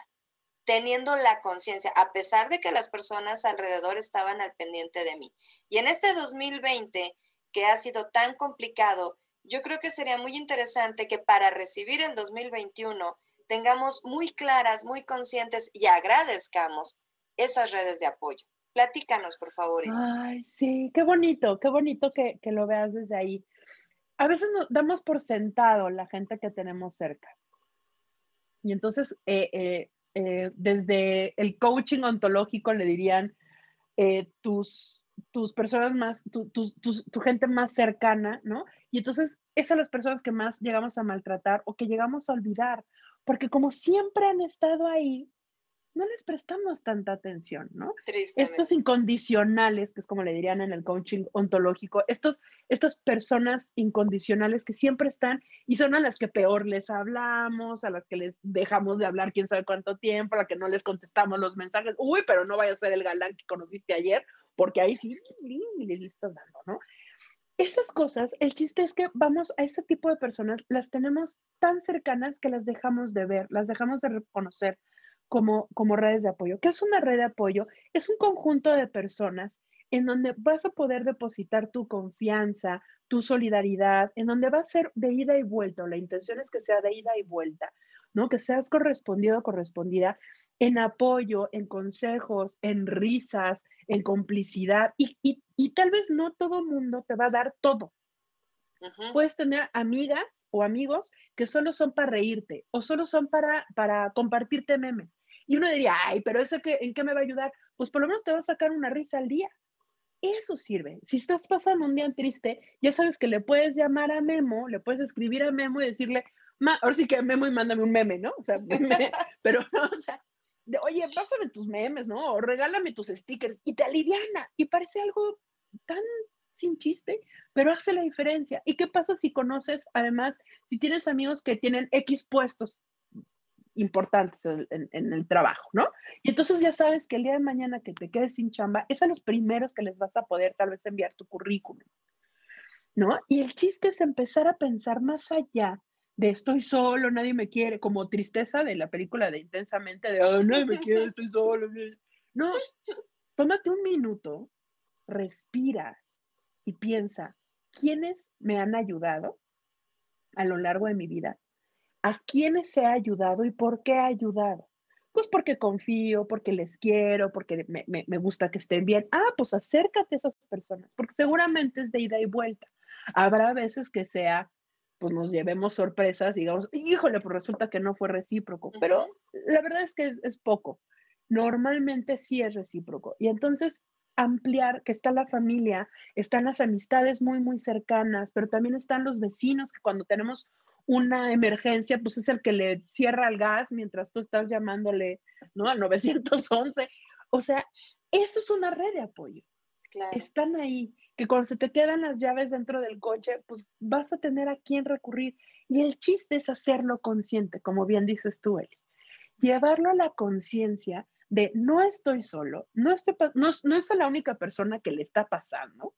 teniendo la conciencia, a pesar de que las personas alrededor estaban al pendiente de mí. Y en este 2020, que ha sido tan complicado, yo creo que sería muy interesante que para recibir el 2021 tengamos muy claras, muy conscientes y agradezcamos esas redes de apoyo. Platícanos, por favor. Ay, sí, qué bonito, qué bonito que, lo veas desde ahí. A veces nos damos por sentado la gente que tenemos cerca. Y entonces eh, eh, eh, desde el coaching ontológico le dirían tus, tus personas más, tu, tu, gente más cercana, ¿no? Y entonces esas son las personas que más llegamos a maltratar o que llegamos a olvidar, porque como siempre han estado ahí, no les prestamos tanta atención, ¿no? Estos incondicionales, que es como le dirían en el coaching ontológico, estos, estas personas incondicionales que siempre están y son a las que peor les hablamos, a las que les dejamos de hablar quién sabe cuánto tiempo, a las que no les contestamos los mensajes, uy, pero no vaya a ser el galán que conociste ayer, porque ahí sí, le estás dando, ¿no? Esas cosas, el chiste es que vamos a ese tipo de personas, las tenemos tan cercanas que las dejamos de ver, las dejamos de reconocer, como, como redes de apoyo. ¿Qué es una red de apoyo? Es un conjunto de personas en donde vas a poder depositar tu confianza, tu solidaridad, en donde va a ser de ida y vuelta, la intención es que sea de ida y vuelta, ¿no? Que seas correspondido o correspondida en apoyo, en consejos, en risas, en complicidad, y, y, tal vez no todo mundo te va a dar todo. Puedes tener amigas o amigos que solo son para reírte o solo son para, para compartirte memes. Y uno diría, ay, pero ¿eso qué, en qué me va a ayudar? Pues por lo menos te va a sacar una risa al día. Eso sirve. Si estás pasando un día triste, ya sabes que le puedes llamar a Memo, le puedes escribir a Memo y decirle, ahora sí que memo y mándame un meme, ¿no? O sea, pero, o sea, oye, pásame tus memes, ¿no? O regálame tus stickers y te aliviana. Y parece algo tan sin chiste, pero hace la diferencia. ¿Y qué pasa si conoces, además, si tienes amigos que tienen X puestos importantes en, el trabajo, ¿no? Y entonces ya sabes que el día de mañana que te quedes sin chamba, es a los primeros que les vas a poder tal vez enviar tu currículum, ¿no? Y el chiste es empezar a pensar más allá de estoy solo, nadie me quiere, como tristeza de la película de Intensamente, de oh, nadie me quiere, estoy solo. No, tómate un minuto, respira y piensa, ¿quiénes me han ayudado a lo largo de mi vida? ¿A quiénes he ayudado y por qué he ayudado? Pues porque confío, porque les quiero, porque me, me, gusta que estén bien. Ah, pues acércate a esas personas, porque seguramente es de ida y vuelta. Habrá veces que sea pues nos llevemos sorpresas, digamos, híjole, pues resulta que no fue recíproco, pero la verdad es que es, poco. Normalmente sí es recíproco. Y entonces ampliar que está la familia, están las amistades muy, muy cercanas, pero también están los vecinos que cuando tenemos una emergencia, pues es el que le cierra el gas mientras tú estás llamándole, ¿no? Al 911. O sea, eso es una red de apoyo. Están ahí que cuando se te quedan las llaves dentro del coche, pues vas a tener a quién recurrir. Y el chiste es hacerlo consciente, como bien dices tú, Eli. Llevarlo a la conciencia de no estoy solo, no, estoy, no, no es la única persona que le está pasando,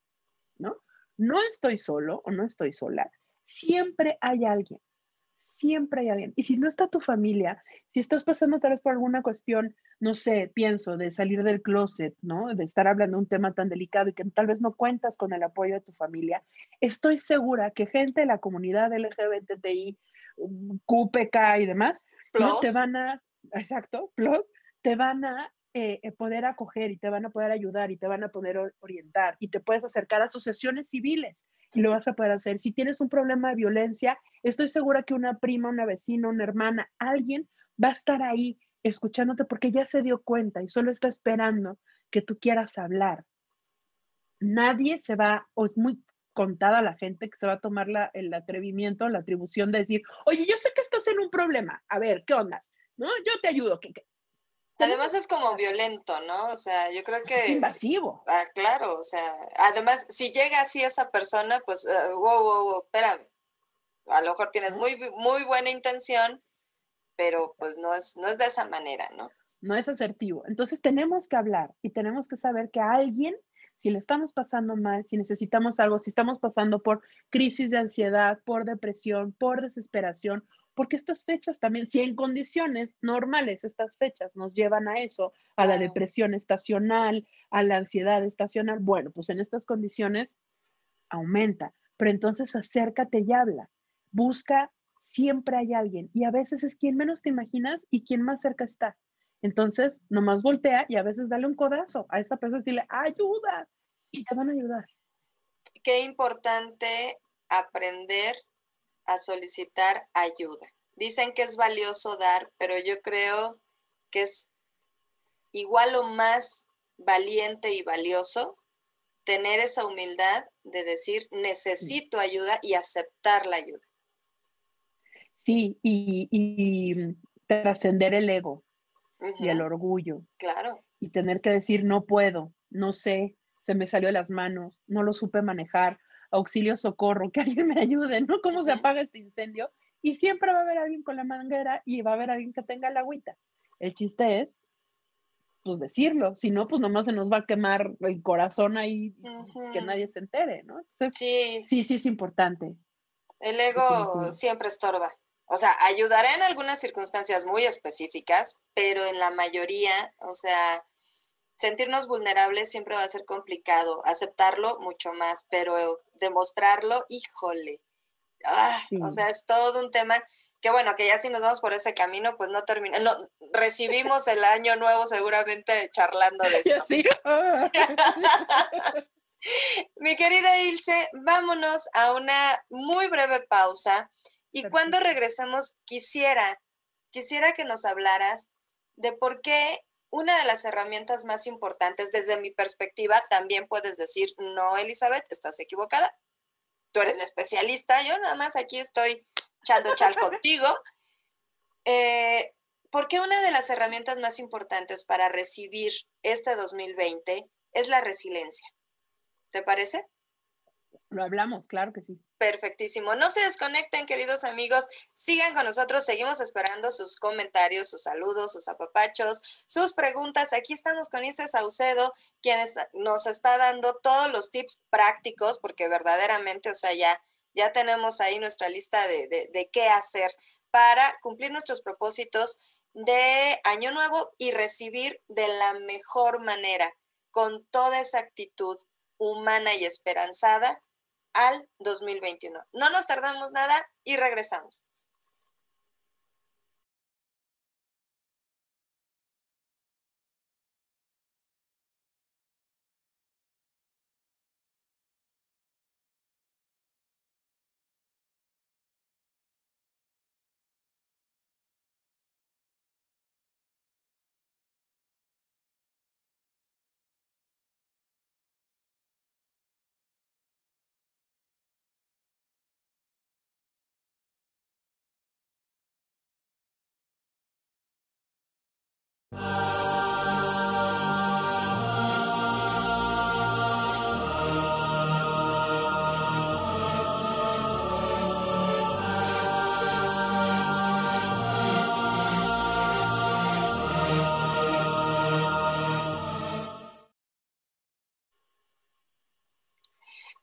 ¿no? No estoy solo o no estoy sola. Siempre hay alguien siempre hay alguien. Y si no está tu familia, si estás pasando tal vez por alguna cuestión, no sé, pienso, de salir del closet, ¿no? De estar hablando de un tema tan delicado y que tal vez no cuentas con el apoyo de tu familia, estoy segura que gente de la comunidad LGBTI, QPK y demás, ¿no? te van a, exacto, plus, te van a eh, eh, poder acoger y te van a poder ayudar y te van a poder orientar y te puedes acercar a asociaciones civiles y lo vas a poder hacer. Si tienes un problema de violencia, estoy segura que una prima, una vecina, una hermana, alguien va a estar ahí escuchándote porque ya se dio cuenta y solo está esperando que tú quieras hablar. Nadie se va, o es muy contada la gente que se va a tomar la, el atrevimiento, la atribución de decir, oye, yo sé que estás en un problema, a ver, ¿qué onda? ¿No? Yo te ayudo. ¿Qué, Además es como violento, ¿no? O sea, yo creo que... Es invasivo. Ah, claro, o sea, además, si llega así esa persona, pues, uh, wow, wow, wow, espérame. A lo mejor tienes muy, muy buena intención, pero pues no es, no es de esa manera, ¿no? No es asertivo. Entonces tenemos que hablar y tenemos que saber que a alguien, si le estamos pasando mal, si necesitamos algo, si estamos pasando por crisis de ansiedad, por depresión, por desesperación, porque estas fechas también, si en condiciones normales estas fechas nos llevan a eso, a la depresión estacional, a la ansiedad estacional, bueno, pues en estas condiciones aumenta, pero entonces acércate y habla, busca, siempre hay alguien y a veces es quien menos te imaginas y quien más cerca está. Entonces, nomás voltea y a veces dale un codazo a esa persona y decirle, ayuda, y te van a ayudar. Qué importante aprender a solicitar ayuda. Dicen que es valioso dar, pero yo creo que es igual o más valiente y valioso tener esa humildad de decir necesito ayuda y aceptar la ayuda. Sí, y, trascender el ego y el orgullo. Claro. Y tener que decir no puedo, no sé, se me salió de las manos, no lo supe manejar, auxilio, socorro, que alguien me ayude, ¿no? ¿Cómo se apaga este incendio? Y siempre va a haber alguien con la manguera y va a haber alguien que tenga la agüita. El chiste es, pues decirlo, si no, pues nomás se nos va a quemar el corazón ahí, que nadie se entere, ¿no? sí. Sí, sí es importante. El ego siempre estorba. O sea, ayudará en algunas circunstancias muy específicas, pero en la mayoría, o sea, sentirnos vulnerables siempre va a ser complicado, aceptarlo mucho más, pero demostrarlo, híjole. Ah, o sea, es todo un tema que bueno, que ya si nos vamos por ese camino, pues no termina, no, recibimos el año nuevo seguramente charlando de esto. Mi querida Ilse, vámonos a una muy breve pausa y cuando regresemos quisiera, quisiera que nos hablaras de por qué una de las herramientas más importantes desde mi perspectiva, también puedes decir, no, Elizabeth, estás equivocada. Tú eres la especialista, yo nada más aquí estoy echando chal contigo. Eh, ¿Por qué una de las herramientas más importantes para recibir este 2020 es la resiliencia? ¿Te parece? Lo hablamos, claro que sí. Perfectísimo. No se desconecten, queridos amigos. Sigan con nosotros. Seguimos esperando sus comentarios, sus saludos, sus apapachos, sus preguntas. Aquí estamos con Isa Saucedo, quien nos está dando todos los tips prácticos, porque verdaderamente, o sea, ya, ya tenemos ahí nuestra lista de, de, de qué hacer para cumplir nuestros propósitos de Año Nuevo y recibir de la mejor manera, con toda esa actitud humana y esperanzada al 2021. No nos tardamos nada y regresamos.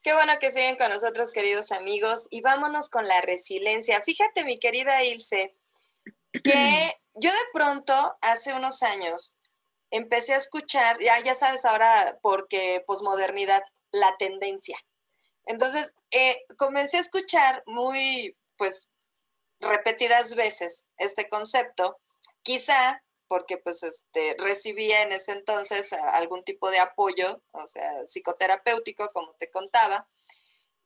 Qué bueno que siguen con nosotros, queridos amigos, y vámonos con la resiliencia. Fíjate, mi querida Ilse, que yo de pronto, hace unos años, empecé a escuchar, ya, ya sabes ahora, porque posmodernidad, la tendencia. Entonces, eh, comencé a escuchar muy, pues, repetidas veces este concepto, quizá porque pues este, recibía en ese entonces algún tipo de apoyo, o sea, psicoterapéutico, como te contaba.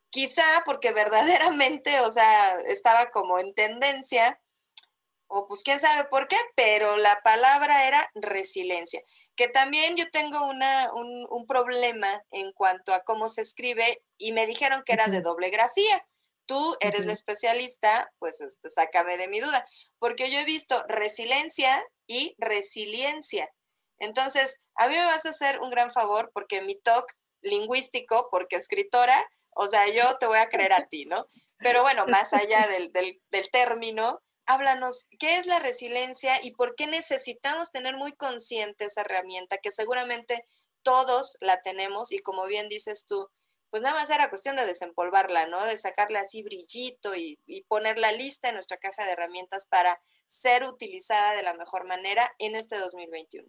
Quizá porque verdaderamente, o sea, estaba como en tendencia o pues quién sabe por qué, pero la palabra era resiliencia, que también yo tengo una, un, problema en cuanto a cómo se escribe y me dijeron que era de doble grafía. Tú eres la especialista, pues este, sácame de mi duda, porque yo he visto resiliencia y resiliencia. Entonces, a mí me vas a hacer un gran favor porque mi talk lingüístico, porque escritora, o sea, yo te voy a creer a ti, ¿no? Pero bueno, más allá del, del, del término, háblanos, ¿qué es la resiliencia y por qué necesitamos tener muy consciente esa herramienta que seguramente todos la tenemos y como bien dices tú, pues nada más era cuestión de desempolvarla, ¿no? De sacarle así brillito y, ponerla lista en nuestra caja de herramientas para ser utilizada de la mejor manera en este 2021.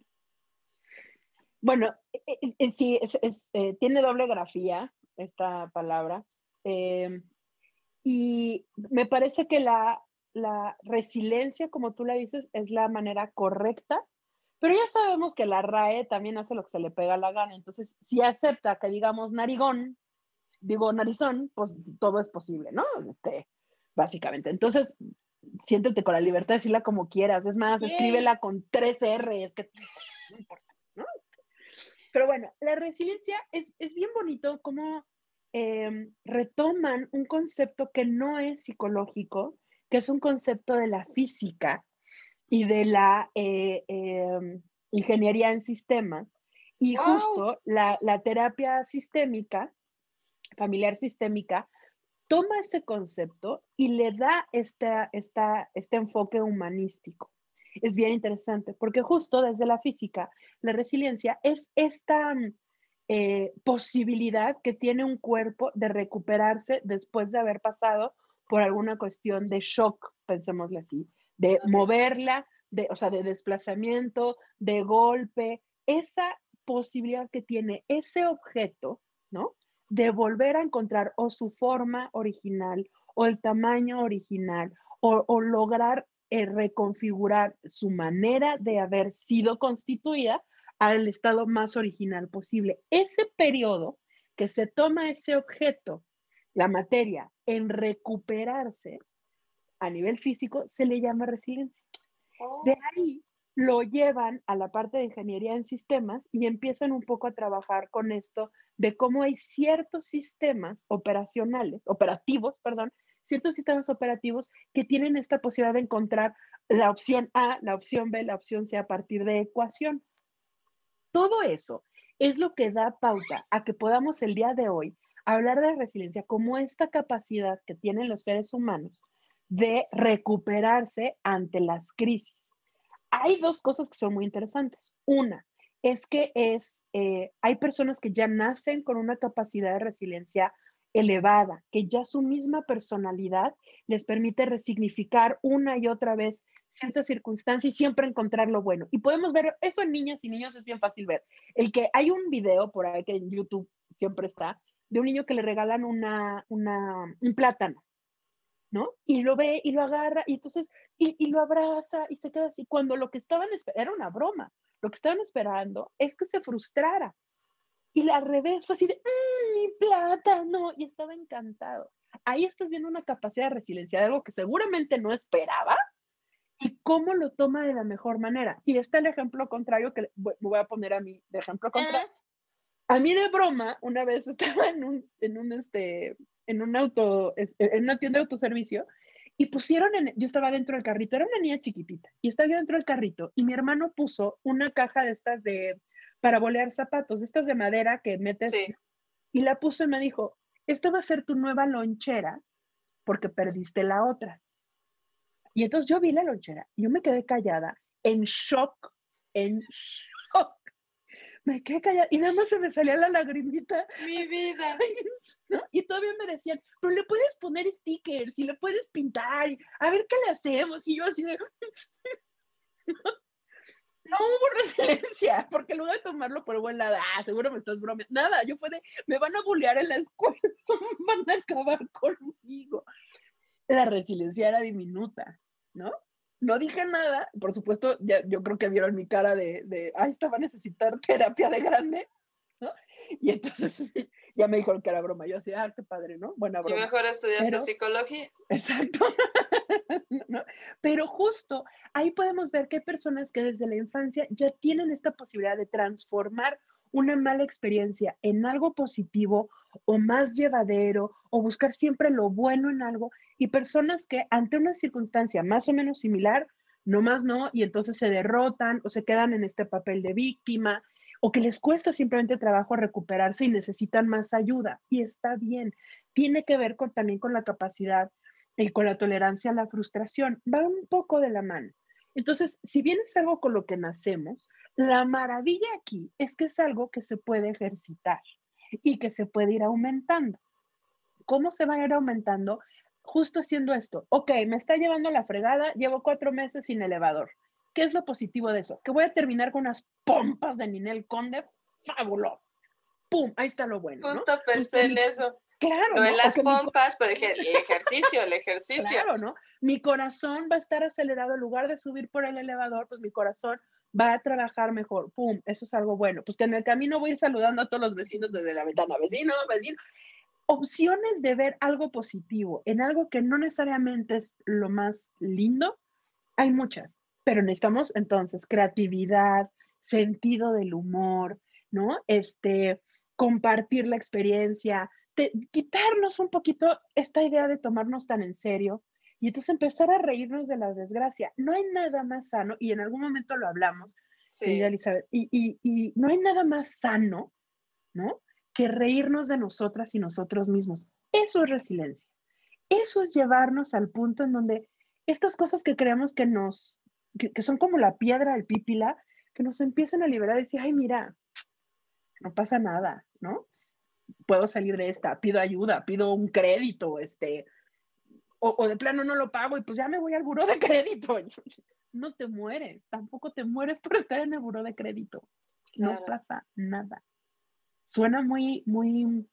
Bueno, eh, eh, eh, sí, tiene doble grafía esta palabra. y me parece que la, la resiliencia, como tú la dices, es la manera correcta, pero ya sabemos que la RAE también hace lo que se le pega la gana. Entonces, si acepta que digamos narigón, digo narizón, pues todo es posible, ¿no? Este, básicamente. Entonces, siéntete con la libertad de decirla como quieras. Es más, escríbela con tres R, es que no importa, ¿no? Pero bueno, la resiliencia es, bien bonito cómo em, retoman un concepto que no es psicológico, que es un concepto de la física y de la eh, em, ingeniería en sistemas. Y justo la, terapia sistémica, familiar sistémica, toma ese concepto y le da esta, este enfoque humanístico. Es bien interesante porque justo desde la física, la resiliencia es esta eh, posibilidad que tiene un cuerpo de recuperarse después de haber pasado por alguna cuestión de shock, pensémosle así, de moverla, de, o sea, de desplazamiento, de golpe, esa posibilidad que tiene ese objeto, ¿no? De volver a encontrar o su forma original o el tamaño original o, lograr eh, reconfigurar su manera de haber sido constituida al estado más original posible. Ese periodo que se toma ese objeto la materia en recuperarse a nivel físico se le llama resiliencia. De oh. ahí lo llevan a la parte de ingeniería en sistemas y empiezan un poco a trabajar con esto de cómo hay ciertos sistemas operacionales, operativos, perdón, ciertos sistemas operativos que tienen esta posibilidad de encontrar la opción A, la opción B, la opción C a partir de ecuaciones. Todo eso es lo que da pauta a que podamos el día de hoy hablar de resiliencia como esta capacidad que tienen los seres humanos de recuperarse ante las crisis. Hay dos cosas que son muy interesantes. Una es que es, eh, hay personas que ya nacen con una capacidad de resiliencia elevada, que ya su misma personalidad les permite resignificar una y otra vez ciertas circunstancias y siempre encontrar lo bueno. Y podemos ver eso en niñas y niños, es bien fácil ver. El que hay un video por ahí que en YouTube siempre está, de un niño que le regalan una, un plátano, ¿no? Y lo ve y lo agarra y entonces, y, y lo abraza y se queda así, cuando lo que estaban esperando, era una broma, lo que estaban esperando es que se frustrara. Y al revés, fue así de, mmm, mi plátano, y estaba encantado. Ahí estás viendo una capacidad de resiliencia de algo que seguramente no esperaba y cómo lo toma de la mejor manera. Y está el ejemplo contrario que me voy a poner a mí de ejemplo contrario. A mí de broma, una vez estaba en un, en un, este, en un auto, en una tienda de autoservicio y pusieron, en, yo estaba dentro del carrito, era una niña chiquitita y estaba yo dentro del carrito y mi hermano puso una caja de estas de, para bolear zapatos, de estas de madera que metes y la puso y me dijo, esto va a ser tu nueva lonchera porque perdiste la otra. Y entonces yo vi la lonchera yo me quedé callada, en shock, en shock. Me quedé callada y nada más se me salía la lagrimita. Mi vida. Y todavía me decían, pero le puedes poner stickers y le puedes pintar, a ver qué le hacemos. Y yo así de... no hubo resiliencia, porque luego de tomarlo por buen lado, ah, seguro me estás bromeando. Nada, yo fue de, me van a bullear en la escuela, van a acabar conmigo. La resiliencia era diminuta, ¿no? No dije nada, por supuesto, ya, yo creo que vieron mi cara de, de, ay, estaba a necesitar terapia de grande, ¿no? Y entonces ya me dijeron que era broma. Yo decía, ah, qué padre, ¿no? Buena broma. Y mejor estudiaste psicología. Exacto. Pero justo ahí podemos ver que hay personas que desde la infancia ya tienen esta posibilidad de transformar una mala experiencia en algo positivo o más llevadero o buscar siempre lo bueno en algo y personas que ante una circunstancia más o menos similar, no más no, y entonces se derrotan o se quedan en este papel de víctima o que les cuesta simplemente trabajo recuperarse y necesitan más ayuda. Y está bien, tiene que ver también con la capacidad y con la tolerancia a la frustración. Va un poco de la mano. Entonces, si bien es algo con lo que nacemos, la maravilla aquí es que es algo que se puede ejercitar y que se puede ir aumentando. ¿Cómo se va a ir aumentando? Justo haciendo esto. Ok, me está llevando la fregada, llevo cuatro meses sin elevador. ¿Qué es lo positivo de eso? Que voy a terminar con unas pompas de Ninel Conde fabuloso. ¡Pum! Ahí está lo bueno. Justo pensé en eso. Claro. No en las pompas, pero el ejercicio, el ejercicio. Claro, ¿no? Mi corazón va a estar acelerado en lugar de subir por el elevador, pues mi corazón va a trabajar mejor. ¡Pum! Eso es algo bueno. Pues que en el camino voy a ir saludando a todos los vecinos desde la ventana. Vecino, vecino. Opciones de ver algo positivo en algo que no necesariamente es lo más lindo, hay muchas. Pero necesitamos entonces creatividad, sentido del humor, ¿no? Este, compartir la experiencia, quitarnos un poquito esta idea de tomarnos tan en serio y entonces empezar a reírnos de la desgracia. No hay nada más sano, y en algún momento lo hablamos, sí. Elizabeth, y, y, y no hay nada más sano, ¿no? Que reírnos de nosotras y nosotros mismos. Eso es resiliencia. Eso es llevarnos al punto en donde estas cosas que creemos que nos que, son como la piedra del pípila, que nos empiezan a liberar y decir, ay, mira, no pasa nada, ¿no? Puedo salir de esta, pido ayuda, pido un crédito, este, o, de plano no lo pago y pues ya me voy al buro de crédito. No te mueres, tampoco te mueres por estar en el buro de crédito. No pasa nada. Suena muy, muy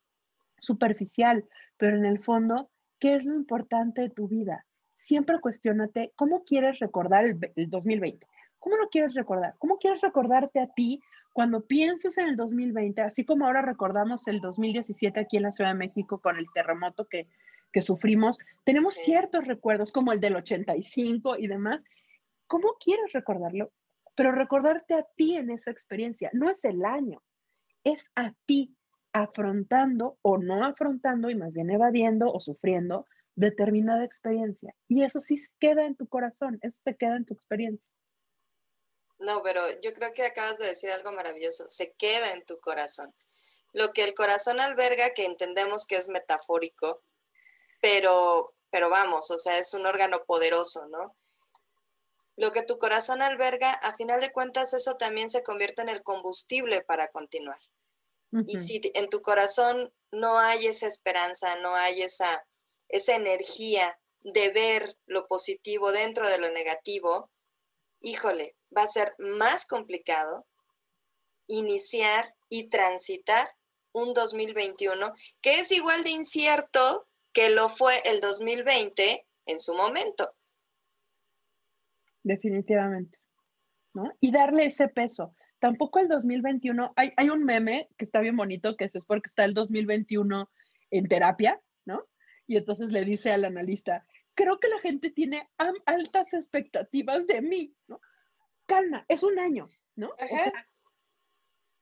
superficial, pero en el fondo, ¿qué es lo importante de tu vida? siempre cuestionate cómo quieres recordar el, 2020. ¿Cómo lo quieres recordar? ¿Cómo quieres recordarte a ti cuando pienses en el 2020, así como ahora recordamos el 2017 aquí en la Ciudad de México con el terremoto que, que sufrimos? Tenemos ciertos recuerdos como el del 85 y demás. ¿Cómo quieres recordarlo? Pero recordarte a ti en esa experiencia. No es el año, es a ti afrontando o no afrontando y más bien evadiendo o sufriendo determinada experiencia. Y eso sí se queda en tu corazón, eso se queda en tu experiencia. No, pero yo creo que acabas de decir algo maravilloso, se queda en tu corazón. Lo que el corazón alberga, que entendemos que es metafórico, pero, pero vamos, o sea, es un órgano poderoso, ¿no? Lo que tu corazón alberga, a final de cuentas, eso también se convierte en el combustible para continuar. Y si en tu corazón no hay esa esperanza, no hay esa, esa energía de ver lo positivo dentro de lo negativo, híjole, va a ser más complicado iniciar y transitar un 2021 que es igual de incierto que lo fue el 2020 en su momento. Definitivamente. ¿no? Y darle ese peso. Tampoco el 2021, hay, hay un meme que está bien bonito, que es porque está el 2021 en terapia, ¿no? Y entonces le dice al analista, creo que la gente tiene altas expectativas de mí, ¿no? Calma, es un año, ¿no?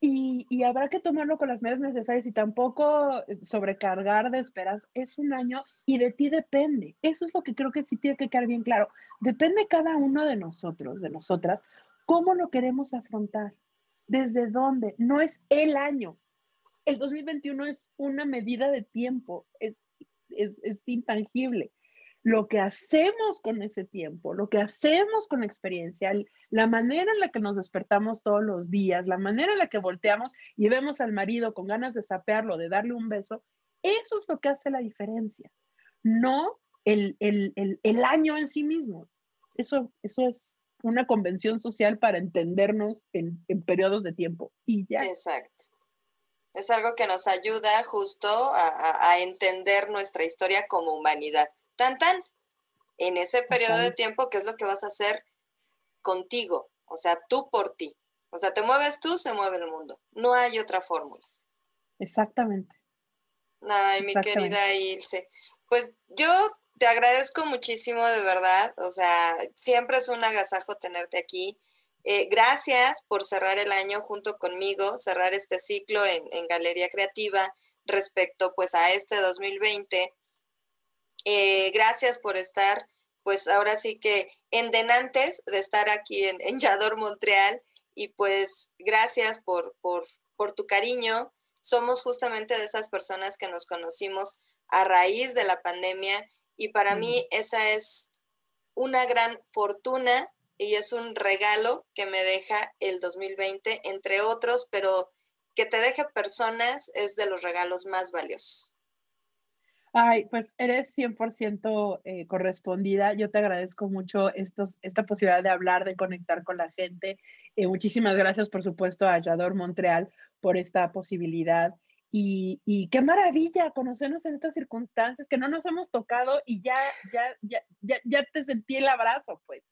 Y, habrá que tomarlo con las medidas necesarias y tampoco sobrecargar de esperas. Es un año y de ti depende. Eso es lo que creo que sí tiene que quedar bien claro. Depende cada uno de nosotros, de nosotras, cómo lo queremos afrontar, desde dónde. No es el año. El 2021 es una medida de tiempo, es, es, es intangible lo que hacemos con ese tiempo, lo que hacemos con la experiencia, la manera en la que nos despertamos todos los días, la manera en la que volteamos y vemos al marido con ganas de sapearlo, de darle un beso, eso es lo que hace la diferencia, no el, año en sí mismo. Eso, eso es una convención social para entendernos en, periodos de tiempo y ya. Exacto. Es algo que nos ayuda justo a entender nuestra historia como humanidad tan tan, en ese periodo de tiempo, ¿qué es lo que vas a hacer contigo? O sea, tú por ti. O sea, te mueves tú, se mueve el mundo. No hay otra fórmula. Exactamente. Ay, mi querida Ilse. Pues yo te agradezco muchísimo, de verdad. O sea, siempre es un agasajo tenerte aquí. Eh, gracias por cerrar el año junto conmigo, cerrar este ciclo en, en Galería Creativa respecto pues a este 2020 eh, gracias por estar, pues ahora sí que en denantes de estar aquí en, en Yador, Montreal. Y pues gracias por, por, por tu cariño. Somos justamente de esas personas que nos conocimos a raíz de la pandemia y para mí esa es una gran fortuna y es un regalo que me deja el 2020, entre otros, pero que te deje personas es de los regalos más valiosos. Ay, pues eres 100% eh, correspondida. Yo te agradezco mucho estos, esta posibilidad de hablar, de conectar con la gente. Eh, muchísimas gracias, por supuesto, a Yador Montreal por esta posibilidad. Y, y, qué maravilla conocernos en estas circunstancias que no nos hemos tocado y ya, ya, ya, ya, ya te sentí el abrazo, pues.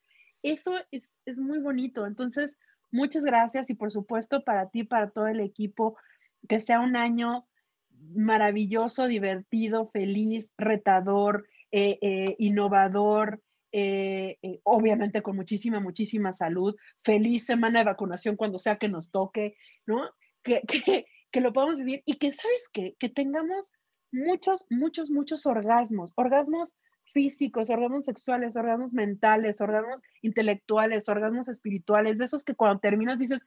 Eso es, es muy bonito. Entonces, muchas gracias y por supuesto para ti, para todo el equipo, que sea un año maravilloso, divertido, feliz, retador, eh, eh, innovador, eh, obviamente con muchísima, muchísima salud, feliz semana de vacunación cuando sea que nos toque, ¿no? Que, que, lo podamos vivir y que, ¿sabes qué? Que tengamos muchos, muchos, muchos orgasmos, orgasmos físicos, orgasmos sexuales, orgasmos mentales, orgasmos intelectuales, orgasmos espirituales, de esos que cuando terminas dices...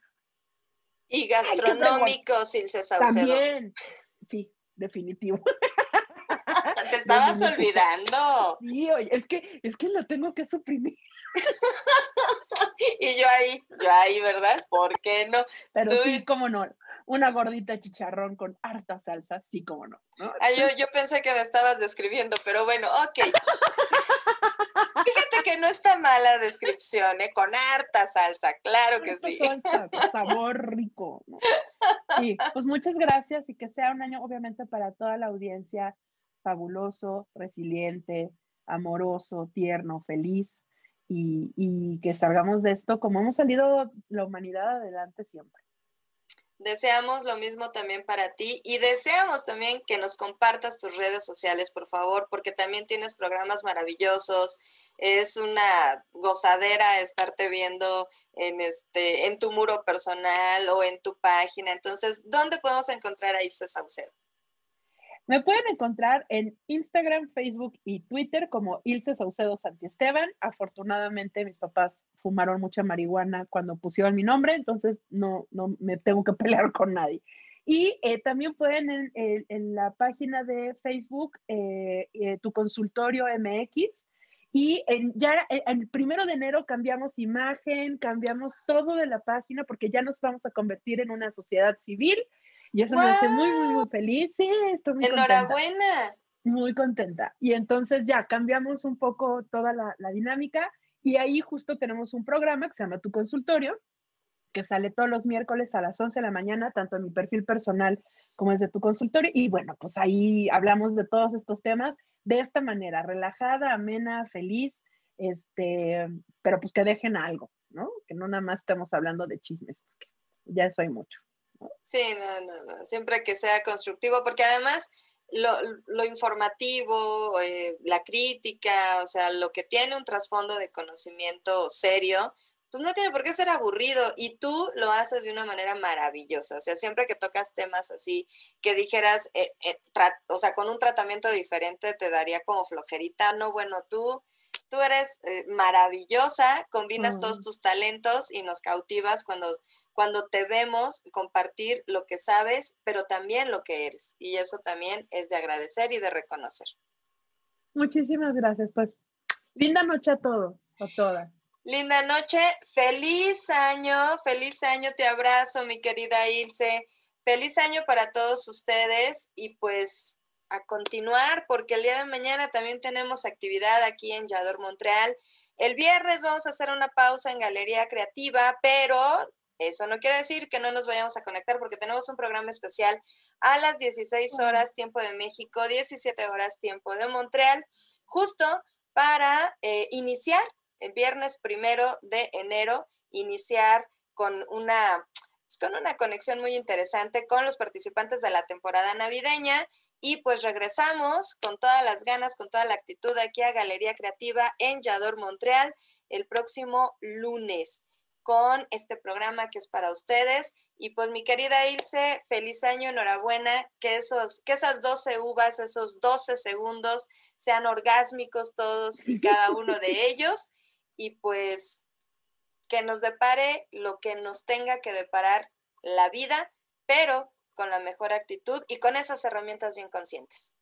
Y gastronómicos, Saucedo. También, sí, definitivo. Te estabas olvidando. Sí, oye, es que, es que lo tengo que suprimir. y yo ahí, yo ahí, ¿verdad? ¿Por qué no? Pero sí, cómo no. Una gordita chicharrón con harta salsa, sí, cómo no. Ah, yo, yo pensé que me estabas describiendo, pero bueno, ok. Fíjate que no está mala descripción, ¿eh? Con harta salsa, claro que sí. Salsa, sabor rico. Sí, pues muchas gracias y que sea un año, obviamente, para toda la audiencia fabuloso, resiliente, amoroso, tierno, feliz y, y que salgamos de esto como hemos salido la humanidad adelante siempre. Deseamos lo mismo también para ti y deseamos también que nos compartas tus redes sociales, por favor, porque también tienes programas maravillosos. Es una gozadera estarte viendo en este en tu muro personal o en tu página. Entonces, ¿dónde podemos encontrar a Ilse Saucedo? Me pueden encontrar en Instagram, Facebook y Twitter como Ilse Saucedo Santiesteban. Afortunadamente mis papás fumaron mucha marihuana cuando pusieron mi nombre, entonces no, no me tengo que pelear con nadie. Y eh, también pueden en, en, la página de Facebook, eh, eh, tu consultorio MX, y en, ya el primero de enero cambiamos imagen, cambiamos todo de la página porque ya nos vamos a convertir en una sociedad civil y eso me hace muy, muy, muy feliz. Sí, estoy muy Enhorabuena. Muy contenta. Y entonces ya cambiamos un poco toda la, la dinámica y ahí justo tenemos un programa que se llama Tu Consultorio, que sale todos los miércoles a las 11 de la mañana, tanto en mi perfil personal como desde tu consultorio. Y bueno, pues ahí hablamos de todos estos temas de esta manera, relajada, amena, feliz, este, pero pues que dejen algo, ¿no? Que no nada más estemos hablando de chismes, porque ya eso hay mucho. Sí, no, no, no, siempre que sea constructivo, porque además lo, lo informativo, eh, la crítica, o sea, lo que tiene un trasfondo de conocimiento serio, pues no tiene por qué ser aburrido y tú lo haces de una manera maravillosa. O sea, siempre que tocas temas así, que dijeras, eh, eh, o sea, con un tratamiento diferente te daría como flojerita, no, bueno, tú, tú eres eh, maravillosa, combinas todos mm. tus talentos y nos cautivas cuando, cuando te vemos compartir lo que sabes, pero también lo que eres. Y eso también es de agradecer y de reconocer. Muchísimas gracias, pues. Linda noche a todos, a todas. Linda noche, feliz año, feliz año, te abrazo, mi querida Ilse. Feliz año para todos ustedes y pues a continuar porque el día de mañana también tenemos actividad aquí en Yador Montreal. El viernes vamos a hacer una pausa en Galería Creativa, pero eso no quiere decir que no nos vayamos a conectar porque tenemos un programa especial a las 16 horas tiempo de México, 17 horas tiempo de Montreal, justo para eh, iniciar el viernes primero de enero, iniciar con una, pues, con una conexión muy interesante con los participantes de la temporada navideña. Y pues regresamos con todas las ganas, con toda la actitud aquí a Galería Creativa en Yador, Montreal, el próximo lunes con este programa que es para ustedes. Y pues mi querida Ilse, feliz año, enhorabuena, que, esos, que esas 12 uvas, esos 12 segundos sean orgásmicos todos y cada uno de ellos y pues que nos depare lo que nos tenga que deparar la vida, pero con la mejor actitud y con esas herramientas bien conscientes.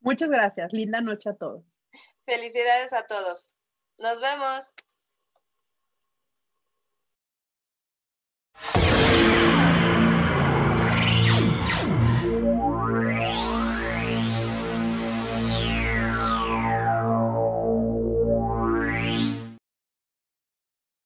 Muchas gracias. Linda noche a todos. Felicidades a todos. Nos vemos.